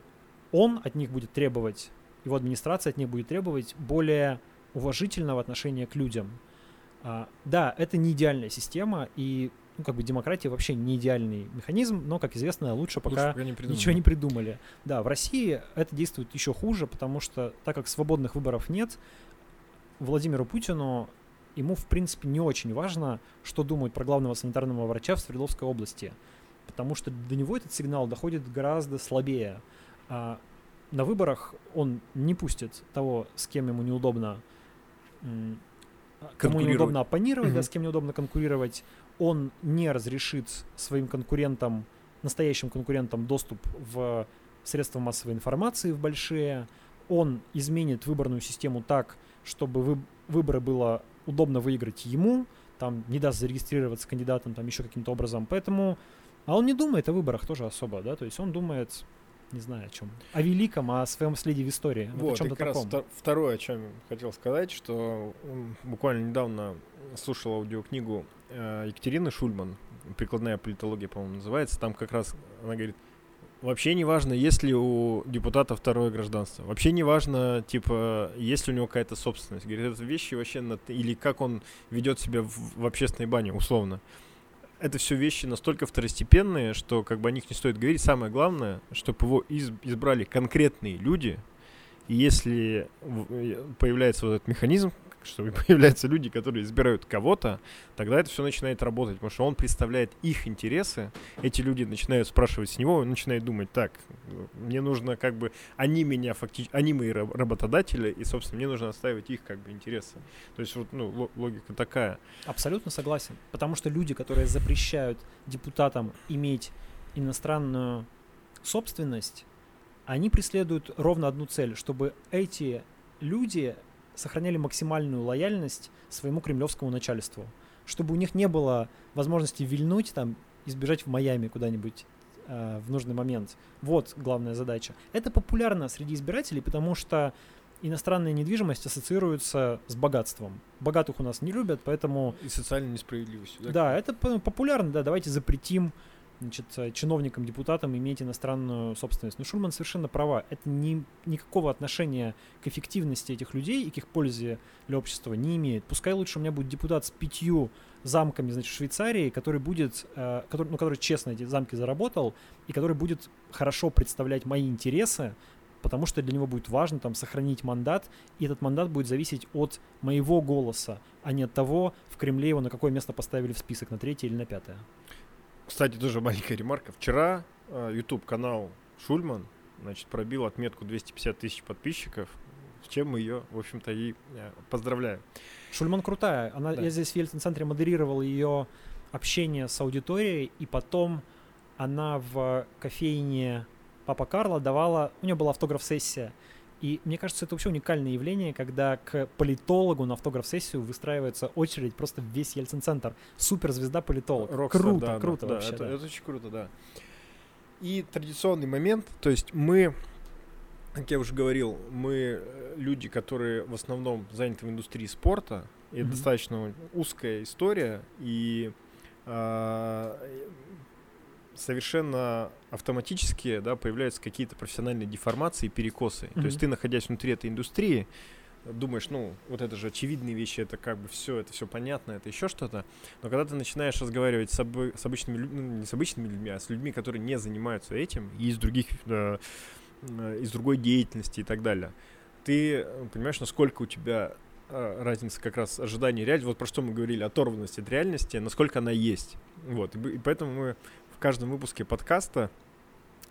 он от них будет требовать, его администрация от них будет требовать более уважительного отношения к людям. А, да, это не идеальная система, и ну, как бы демократия вообще не идеальный механизм, но, как известно, лучше пока, лучше пока не ничего не придумали. Да, в России это действует еще хуже, потому что так как свободных выборов нет, Владимиру Путину ему, в принципе, не очень важно, что думают про главного санитарного врача в Свердловской области, потому что до него этот сигнал доходит гораздо слабее. А на выборах он не пустит того, с кем ему неудобно, кому неудобно оппонировать, угу. да, с кем неудобно конкурировать. Он не разрешит своим конкурентам, настоящим конкурентам, доступ в средства массовой информации в большие. Он изменит выборную систему так, чтобы вы, выборы было удобно выиграть ему, там не даст зарегистрироваться кандидатом там еще каким-то образом. Поэтому, а он не думает о выборах тоже особо, да, то есть он думает, не знаю о чем, о великом, о своем следе в истории. Вот, вот и как таком. раз второе, о чем хотел сказать, что буквально недавно слушал аудиокнигу э, Екатерины Шульман, прикладная политология, по-моему, называется, там как раз она говорит, Вообще не важно, есть ли у депутата второе гражданство. Вообще не важно, типа, есть ли у него какая-то собственность. Говорит, это вещи вообще, на, или как он ведет себя в, в общественной бане, условно. Это все вещи настолько второстепенные, что как бы о них не стоит говорить. Самое главное, чтобы его из, избрали конкретные люди. И если появляется вот этот механизм, что *laughs* появляются люди, которые избирают кого-то, тогда это все начинает работать, потому что он представляет их интересы, эти люди начинают спрашивать с него, он начинает думать, так, мне нужно как бы, они меня фактически, они мои работодатели, и, собственно, мне нужно отстаивать их как бы интересы. То есть вот, ну, логика такая. Абсолютно согласен, потому что люди, которые запрещают депутатам иметь иностранную собственность, они преследуют ровно одну цель, чтобы эти люди сохраняли максимальную лояльность своему кремлевскому начальству, чтобы у них не было возможности вильнуть там и сбежать в Майами куда-нибудь э, в нужный момент. Вот главная задача. Это популярно среди избирателей, потому что иностранная недвижимость ассоциируется с богатством. Богатых у нас не любят, поэтому... И социальной несправедливостью. Да, да это популярно, да, давайте запретим значит, чиновникам, депутатам иметь иностранную собственность. Но Шульман совершенно права. Это ни, никакого отношения к эффективности этих людей и к их пользе для общества не имеет. Пускай лучше у меня будет депутат с пятью замками, значит, в Швейцарии, который будет, э, который, ну, который честно эти замки заработал, и который будет хорошо представлять мои интересы, потому что для него будет важно там сохранить мандат, и этот мандат будет зависеть от моего голоса, а не от того, в Кремле его на какое место поставили в список, на третье или на пятое. Кстати, тоже маленькая ремарка. Вчера э, YouTube канал Шульман, значит, пробил отметку 250 тысяч подписчиков, с чем мы ее, в общем-то, и э, поздравляем. Шульман крутая. Она, да. Я здесь в Ельцин-центре модерировал ее общение с аудиторией, и потом она в кофейне Папа Карла давала, у нее была автограф-сессия, и мне кажется, это вообще уникальное явление, когда к политологу на автограф-сессию выстраивается очередь просто весь Ельцин-центр. Суперзвезда политолог. Rockstar, круто, да, круто да, вообще. Это, да. это очень круто, да. И традиционный момент, то есть мы, как я уже говорил, мы э, люди, которые в основном заняты в индустрии спорта, и mm-hmm. это достаточно узкая история, и э, совершенно автоматически да, появляются какие-то профессиональные деформации и перекосы. Mm-hmm. То есть ты, находясь внутри этой индустрии, думаешь, ну, вот это же очевидные вещи, это как бы все, это все понятно, это еще что-то. Но когда ты начинаешь разговаривать с, об, с обычными людьми, ну, не с обычными людьми, а с людьми, которые не занимаются этим, и из других, э, из другой деятельности и так далее, ты понимаешь, насколько у тебя э, разница как раз ожидания и реальности, вот про что мы говорили, оторванность от реальности, насколько она есть. Вот, и, и поэтому мы каждом выпуске подкаста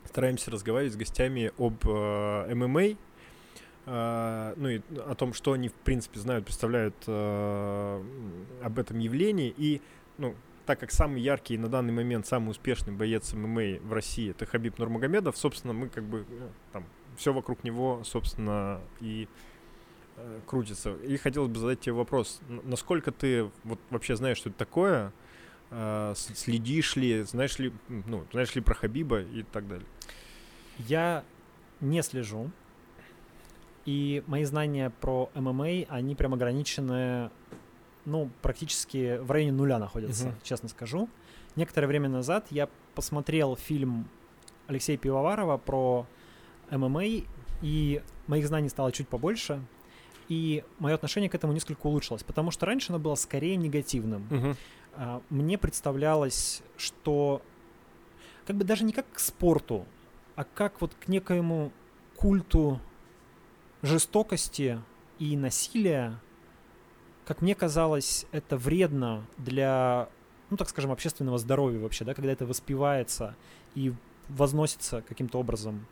стараемся разговаривать с гостями об э, ММА, э, ну и о том, что они в принципе знают, представляют э, об этом явлении. И, ну, так как самый яркий на данный момент, самый успешный боец ММА в России это Хабиб Нурмагомедов, собственно, мы как бы ну, там все вокруг него, собственно, и э, крутится. И хотелось бы задать тебе вопрос, насколько ты вот вообще знаешь, что это такое, следишь ли, знаешь ли, ну, знаешь ли про Хабиба и так далее? Я не слежу. И мои знания про ММА, они прям ограничены, ну, практически в районе нуля находятся, uh-huh. честно скажу. Некоторое время назад я посмотрел фильм Алексея Пивоварова про ММА, и моих знаний стало чуть побольше, и мое отношение к этому несколько улучшилось, потому что раньше оно было скорее негативным. Uh-huh. А, мне представлялось, что как бы даже не как к спорту, а как вот к некоему культу жестокости и насилия, как мне казалось, это вредно для, ну так скажем, общественного здоровья вообще, да, когда это воспевается и возносится каким-то образом.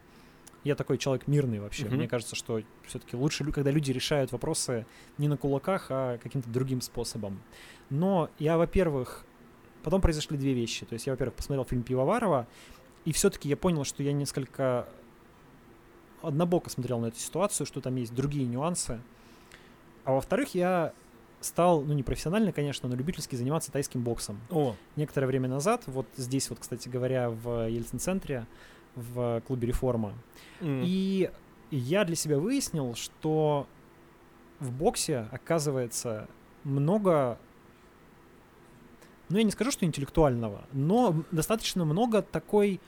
Я такой человек мирный вообще. Mm-hmm. Мне кажется, что все-таки лучше, когда люди решают вопросы не на кулаках, а каким-то другим способом. Но я, во-первых, потом произошли две вещи. То есть я, во-первых, посмотрел фильм Пивоварова, и все-таки я понял, что я несколько однобоко смотрел на эту ситуацию, что там есть другие нюансы. А во-вторых, я стал, ну не профессионально, конечно, но любительски заниматься тайским боксом. О. Некоторое время назад, вот здесь вот, кстати говоря, в Ельцин-центре, в клубе «Реформа». Mm. И я для себя выяснил, что в боксе, оказывается, много ну я не скажу, что интеллектуального, но достаточно много такой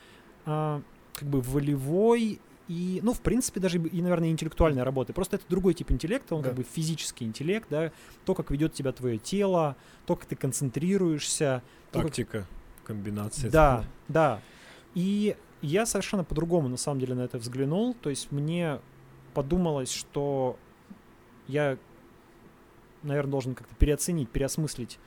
а, как бы волевой и, ну, в принципе, даже и, наверное, интеллектуальной работы. Просто это другой тип интеллекта, он да. как бы физический интеллект, да, то, как ведет тебя твое тело, то, как ты концентрируешься. Тактика, как... комбинация. Да, *laughs* да. И я совершенно по-другому, на самом деле, на это взглянул. То есть мне подумалось, что я, наверное, должен как-то переоценить, переосмыслить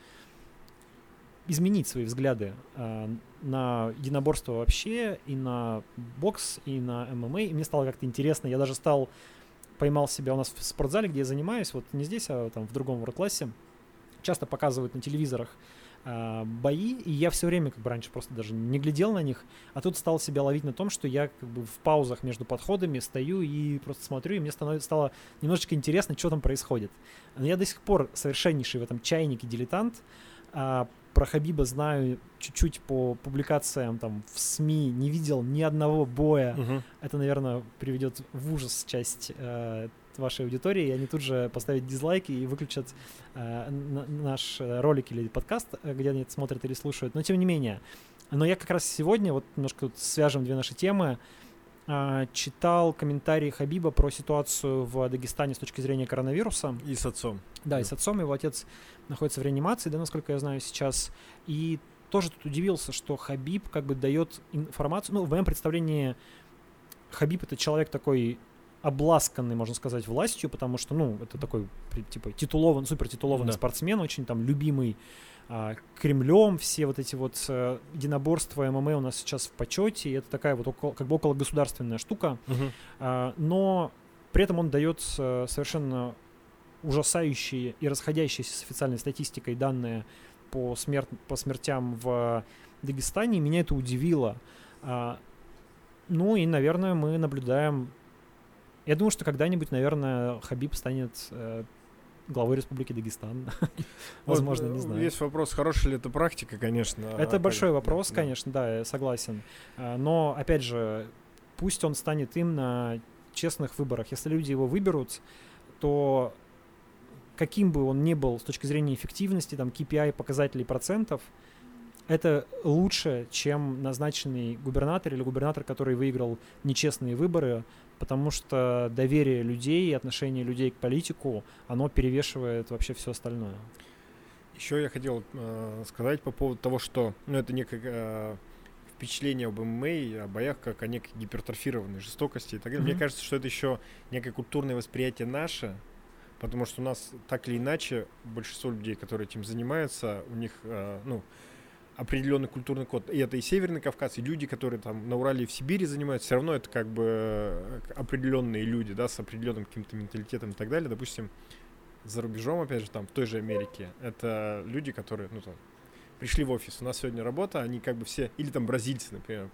изменить свои взгляды э, на единоборство вообще, и на бокс, и на ММА. И мне стало как-то интересно. Я даже стал, поймал себя у нас в спортзале, где я занимаюсь, вот не здесь, а там в другом классе Часто показывают на телевизорах э, бои, и я все время, как бы раньше, просто даже не глядел на них, а тут стал себя ловить на том, что я как бы в паузах между подходами стою и просто смотрю, и мне становится, стало немножечко интересно, что там происходит. Но я до сих пор совершеннейший в этом чайнике дилетант, а, про Хабиба знаю чуть-чуть по публикациям там в СМИ, не видел ни одного боя. Угу. Это, наверное, приведет в ужас часть э, вашей аудитории, и они тут же поставят дизлайки и выключат э, наш ролик или подкаст, где они это смотрят или слушают. Но тем не менее. Но я как раз сегодня, вот немножко тут свяжем две наши темы, э, читал комментарии Хабиба про ситуацию в Дагестане с точки зрения коронавируса. И с отцом. Да, и с отцом. Его отец находится в реанимации, да, насколько я знаю сейчас. И тоже тут удивился, что Хабиб как бы дает информацию. Ну, в моем представлении Хабиб это человек такой обласканный, можно сказать, властью, потому что, ну, это такой, типа, титулован, супер титулованный да. спортсмен, очень там любимый а, Кремлем, все вот эти вот а, единоборства ММА у нас сейчас в почете, и это такая вот около, как бы около государственная штука, угу. а, но при этом он дает а, совершенно ужасающие и расходящиеся с официальной статистикой данные по, смерт, по смертям в Дагестане, меня это удивило. А, ну и, наверное, мы наблюдаем... Я думаю, что когда-нибудь, наверное, Хабиб станет э, главой Республики Дагестан. *laughs* Возможно, не знаю. Есть вопрос, хорошая ли это практика, конечно. Это большой вопрос, конечно, да, я согласен. А, но, опять же, пусть он станет им на честных выборах. Если люди его выберут, то каким бы он ни был с точки зрения эффективности, там, KPI, показателей процентов, это лучше, чем назначенный губернатор или губернатор, который выиграл нечестные выборы, потому что доверие людей и отношение людей к политику, оно перевешивает вообще все остальное. Еще я хотел э, сказать по поводу того, что ну, это некое э, впечатление об ММА, о боях, как о некой гипертрофированной жестокости и так далее. Mm-hmm. Мне кажется, что это еще некое культурное восприятие наше, потому что у нас так или иначе большинство людей, которые этим занимаются, у них, э, ну, определенный культурный код. И это и Северный Кавказ, и люди, которые там на Урале и в Сибири занимаются, все равно это как бы э, определенные люди, да, с определенным каким-то менталитетом и так далее. Допустим, за рубежом, опять же, там, в той же Америке, это люди, которые, ну, там, пришли в офис, у нас сегодня работа, они как бы все, или там бразильцы, например,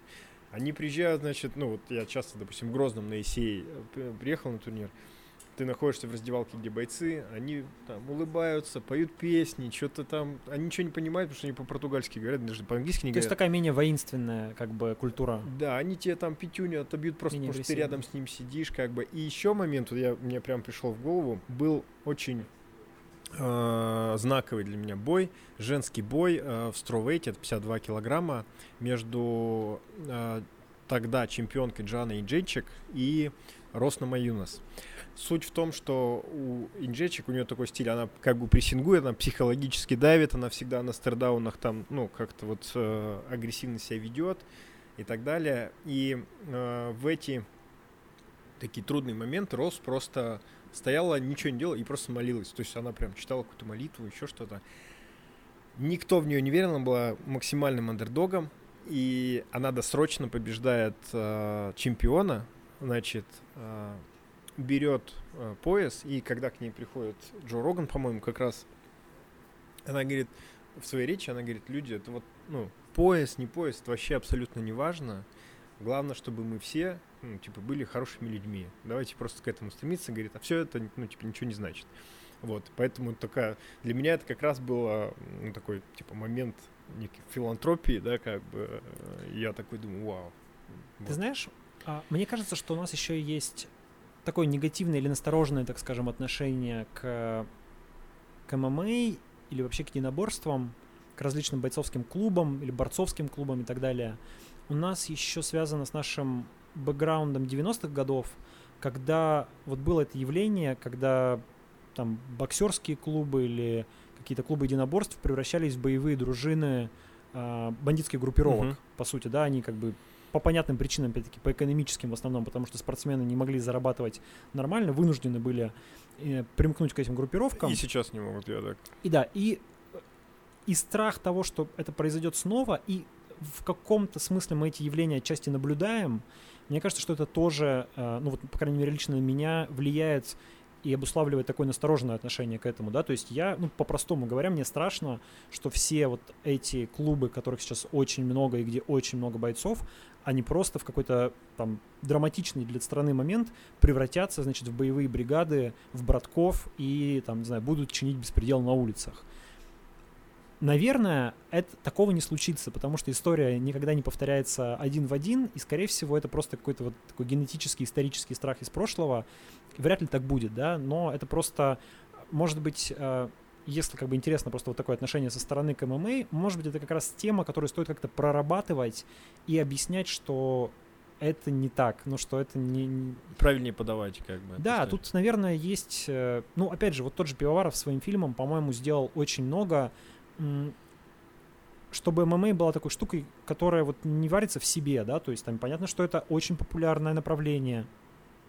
они приезжают, значит, ну, вот я часто, допустим, в Грозном на ИСЕИ э, приехал на турнир, ты находишься в раздевалке, где бойцы, они там улыбаются, поют песни, что-то там, они ничего не понимают, потому что они по-португальски говорят, даже по-английски не То говорят. То есть такая менее воинственная, как бы, культура. Да, они тебе там пятюню отобьют просто менее потому, что ты рядом с ним сидишь, как бы. И еще момент, вот я, мне прям пришел в голову, был очень э, знаковый для меня бой, женский бой э, в стровейте, это 52 килограмма, между э, тогда чемпионкой Джаной Инджейчик и Росна Юнас. Суть в том, что у инжечек, у нее такой стиль, она как бы прессингует, она психологически давит, она всегда на стардаунах там, ну, как-то вот э, агрессивно себя ведет и так далее. И э, в эти такие трудные моменты Рос просто стояла, ничего не делала и просто молилась. То есть она прям читала какую-то молитву, еще что-то. Никто в нее не верил, она была максимальным андердогом, и она досрочно побеждает э, чемпиона, значит, э, берет э, пояс, и когда к ней приходит Джо Роган, по-моему, как раз, она говорит, в своей речи она говорит, люди, это вот, ну, пояс, не пояс, это вообще абсолютно не важно. Главное, чтобы мы все, ну, типа, были хорошими людьми. Давайте просто к этому стремиться, говорит, а все это, ну, типа, ничего не значит. Вот, поэтому такая, для меня это как раз был ну, такой, типа, момент некой филантропии, да, как бы, э, я такой думаю, вау. Ты вот. знаешь, а, мне кажется, что у нас еще есть такое негативное или настороженное, так скажем, отношение к, к ММА или вообще к единоборствам, к различным бойцовским клубам или борцовским клубам и так далее, у нас еще связано с нашим бэкграундом 90-х годов, когда вот было это явление, когда там боксерские клубы или какие-то клубы единоборств превращались в боевые дружины э, бандитских группировок, uh-huh. по сути, да, они как бы по понятным причинам, опять-таки, по экономическим в основном, потому что спортсмены не могли зарабатывать нормально, вынуждены были э, примкнуть к этим группировкам. И сейчас не могут, я так. И да, и, и страх того, что это произойдет снова, и в каком-то смысле мы эти явления отчасти наблюдаем, мне кажется, что это тоже, э, ну вот, по крайней мере, лично на меня влияет и обуславливает такое настороженное отношение к этому, да, то есть я, ну, по-простому говоря, мне страшно, что все вот эти клубы, которых сейчас очень много и где очень много бойцов, они просто в какой-то там драматичный для страны момент превратятся, значит, в боевые бригады, в братков и, там, не знаю, будут чинить беспредел на улицах. Наверное, это, такого не случится, потому что история никогда не повторяется один в один, и, скорее всего, это просто какой-то вот такой генетический, исторический страх из прошлого, вряд ли так будет, да, но это просто, может быть, э, если как бы интересно просто вот такое отношение со стороны к ММА, может быть, это как раз тема, которую стоит как-то прорабатывать и объяснять, что это не так, ну что это не... Правильнее подавать, как бы. Да, тут, наверное, есть... Э, ну, опять же, вот тот же Пивоваров своим фильмом, по-моему, сделал очень много, чтобы ММА была такой штукой, которая вот не варится в себе, да, то есть там понятно, что это очень популярное направление,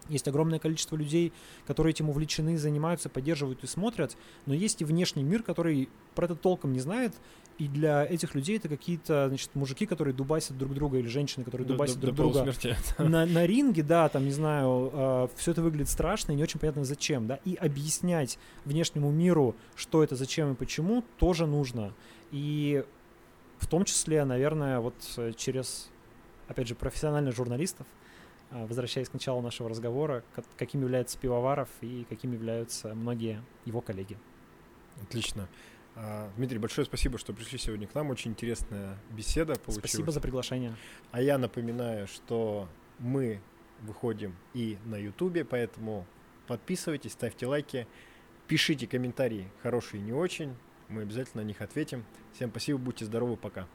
есть огромное количество людей, которые этим увлечены, занимаются, поддерживают и смотрят, но есть и внешний мир, который про это толком не знает, и для этих людей это какие-то, значит, мужики, которые дубасят друг друга, или женщины, которые дубасят до, друг до друга на, на ринге, да, там, не знаю, э, все это выглядит страшно и не очень понятно зачем, да, и объяснять внешнему миру, что это, зачем и почему, тоже нужно. И в том числе, наверное, вот э, через, опять же, профессиональных журналистов, а, возвращаясь к началу нашего разговора, каким является Пивоваров и каким являются многие его коллеги. Отлично. А, Дмитрий, большое спасибо, что пришли сегодня к нам. Очень интересная беседа получилась. Спасибо за приглашение. А я напоминаю, что мы выходим и на Ютубе, поэтому подписывайтесь, ставьте лайки, пишите комментарии, хорошие и не очень. Мы обязательно на них ответим. Всем спасибо, будьте здоровы, пока.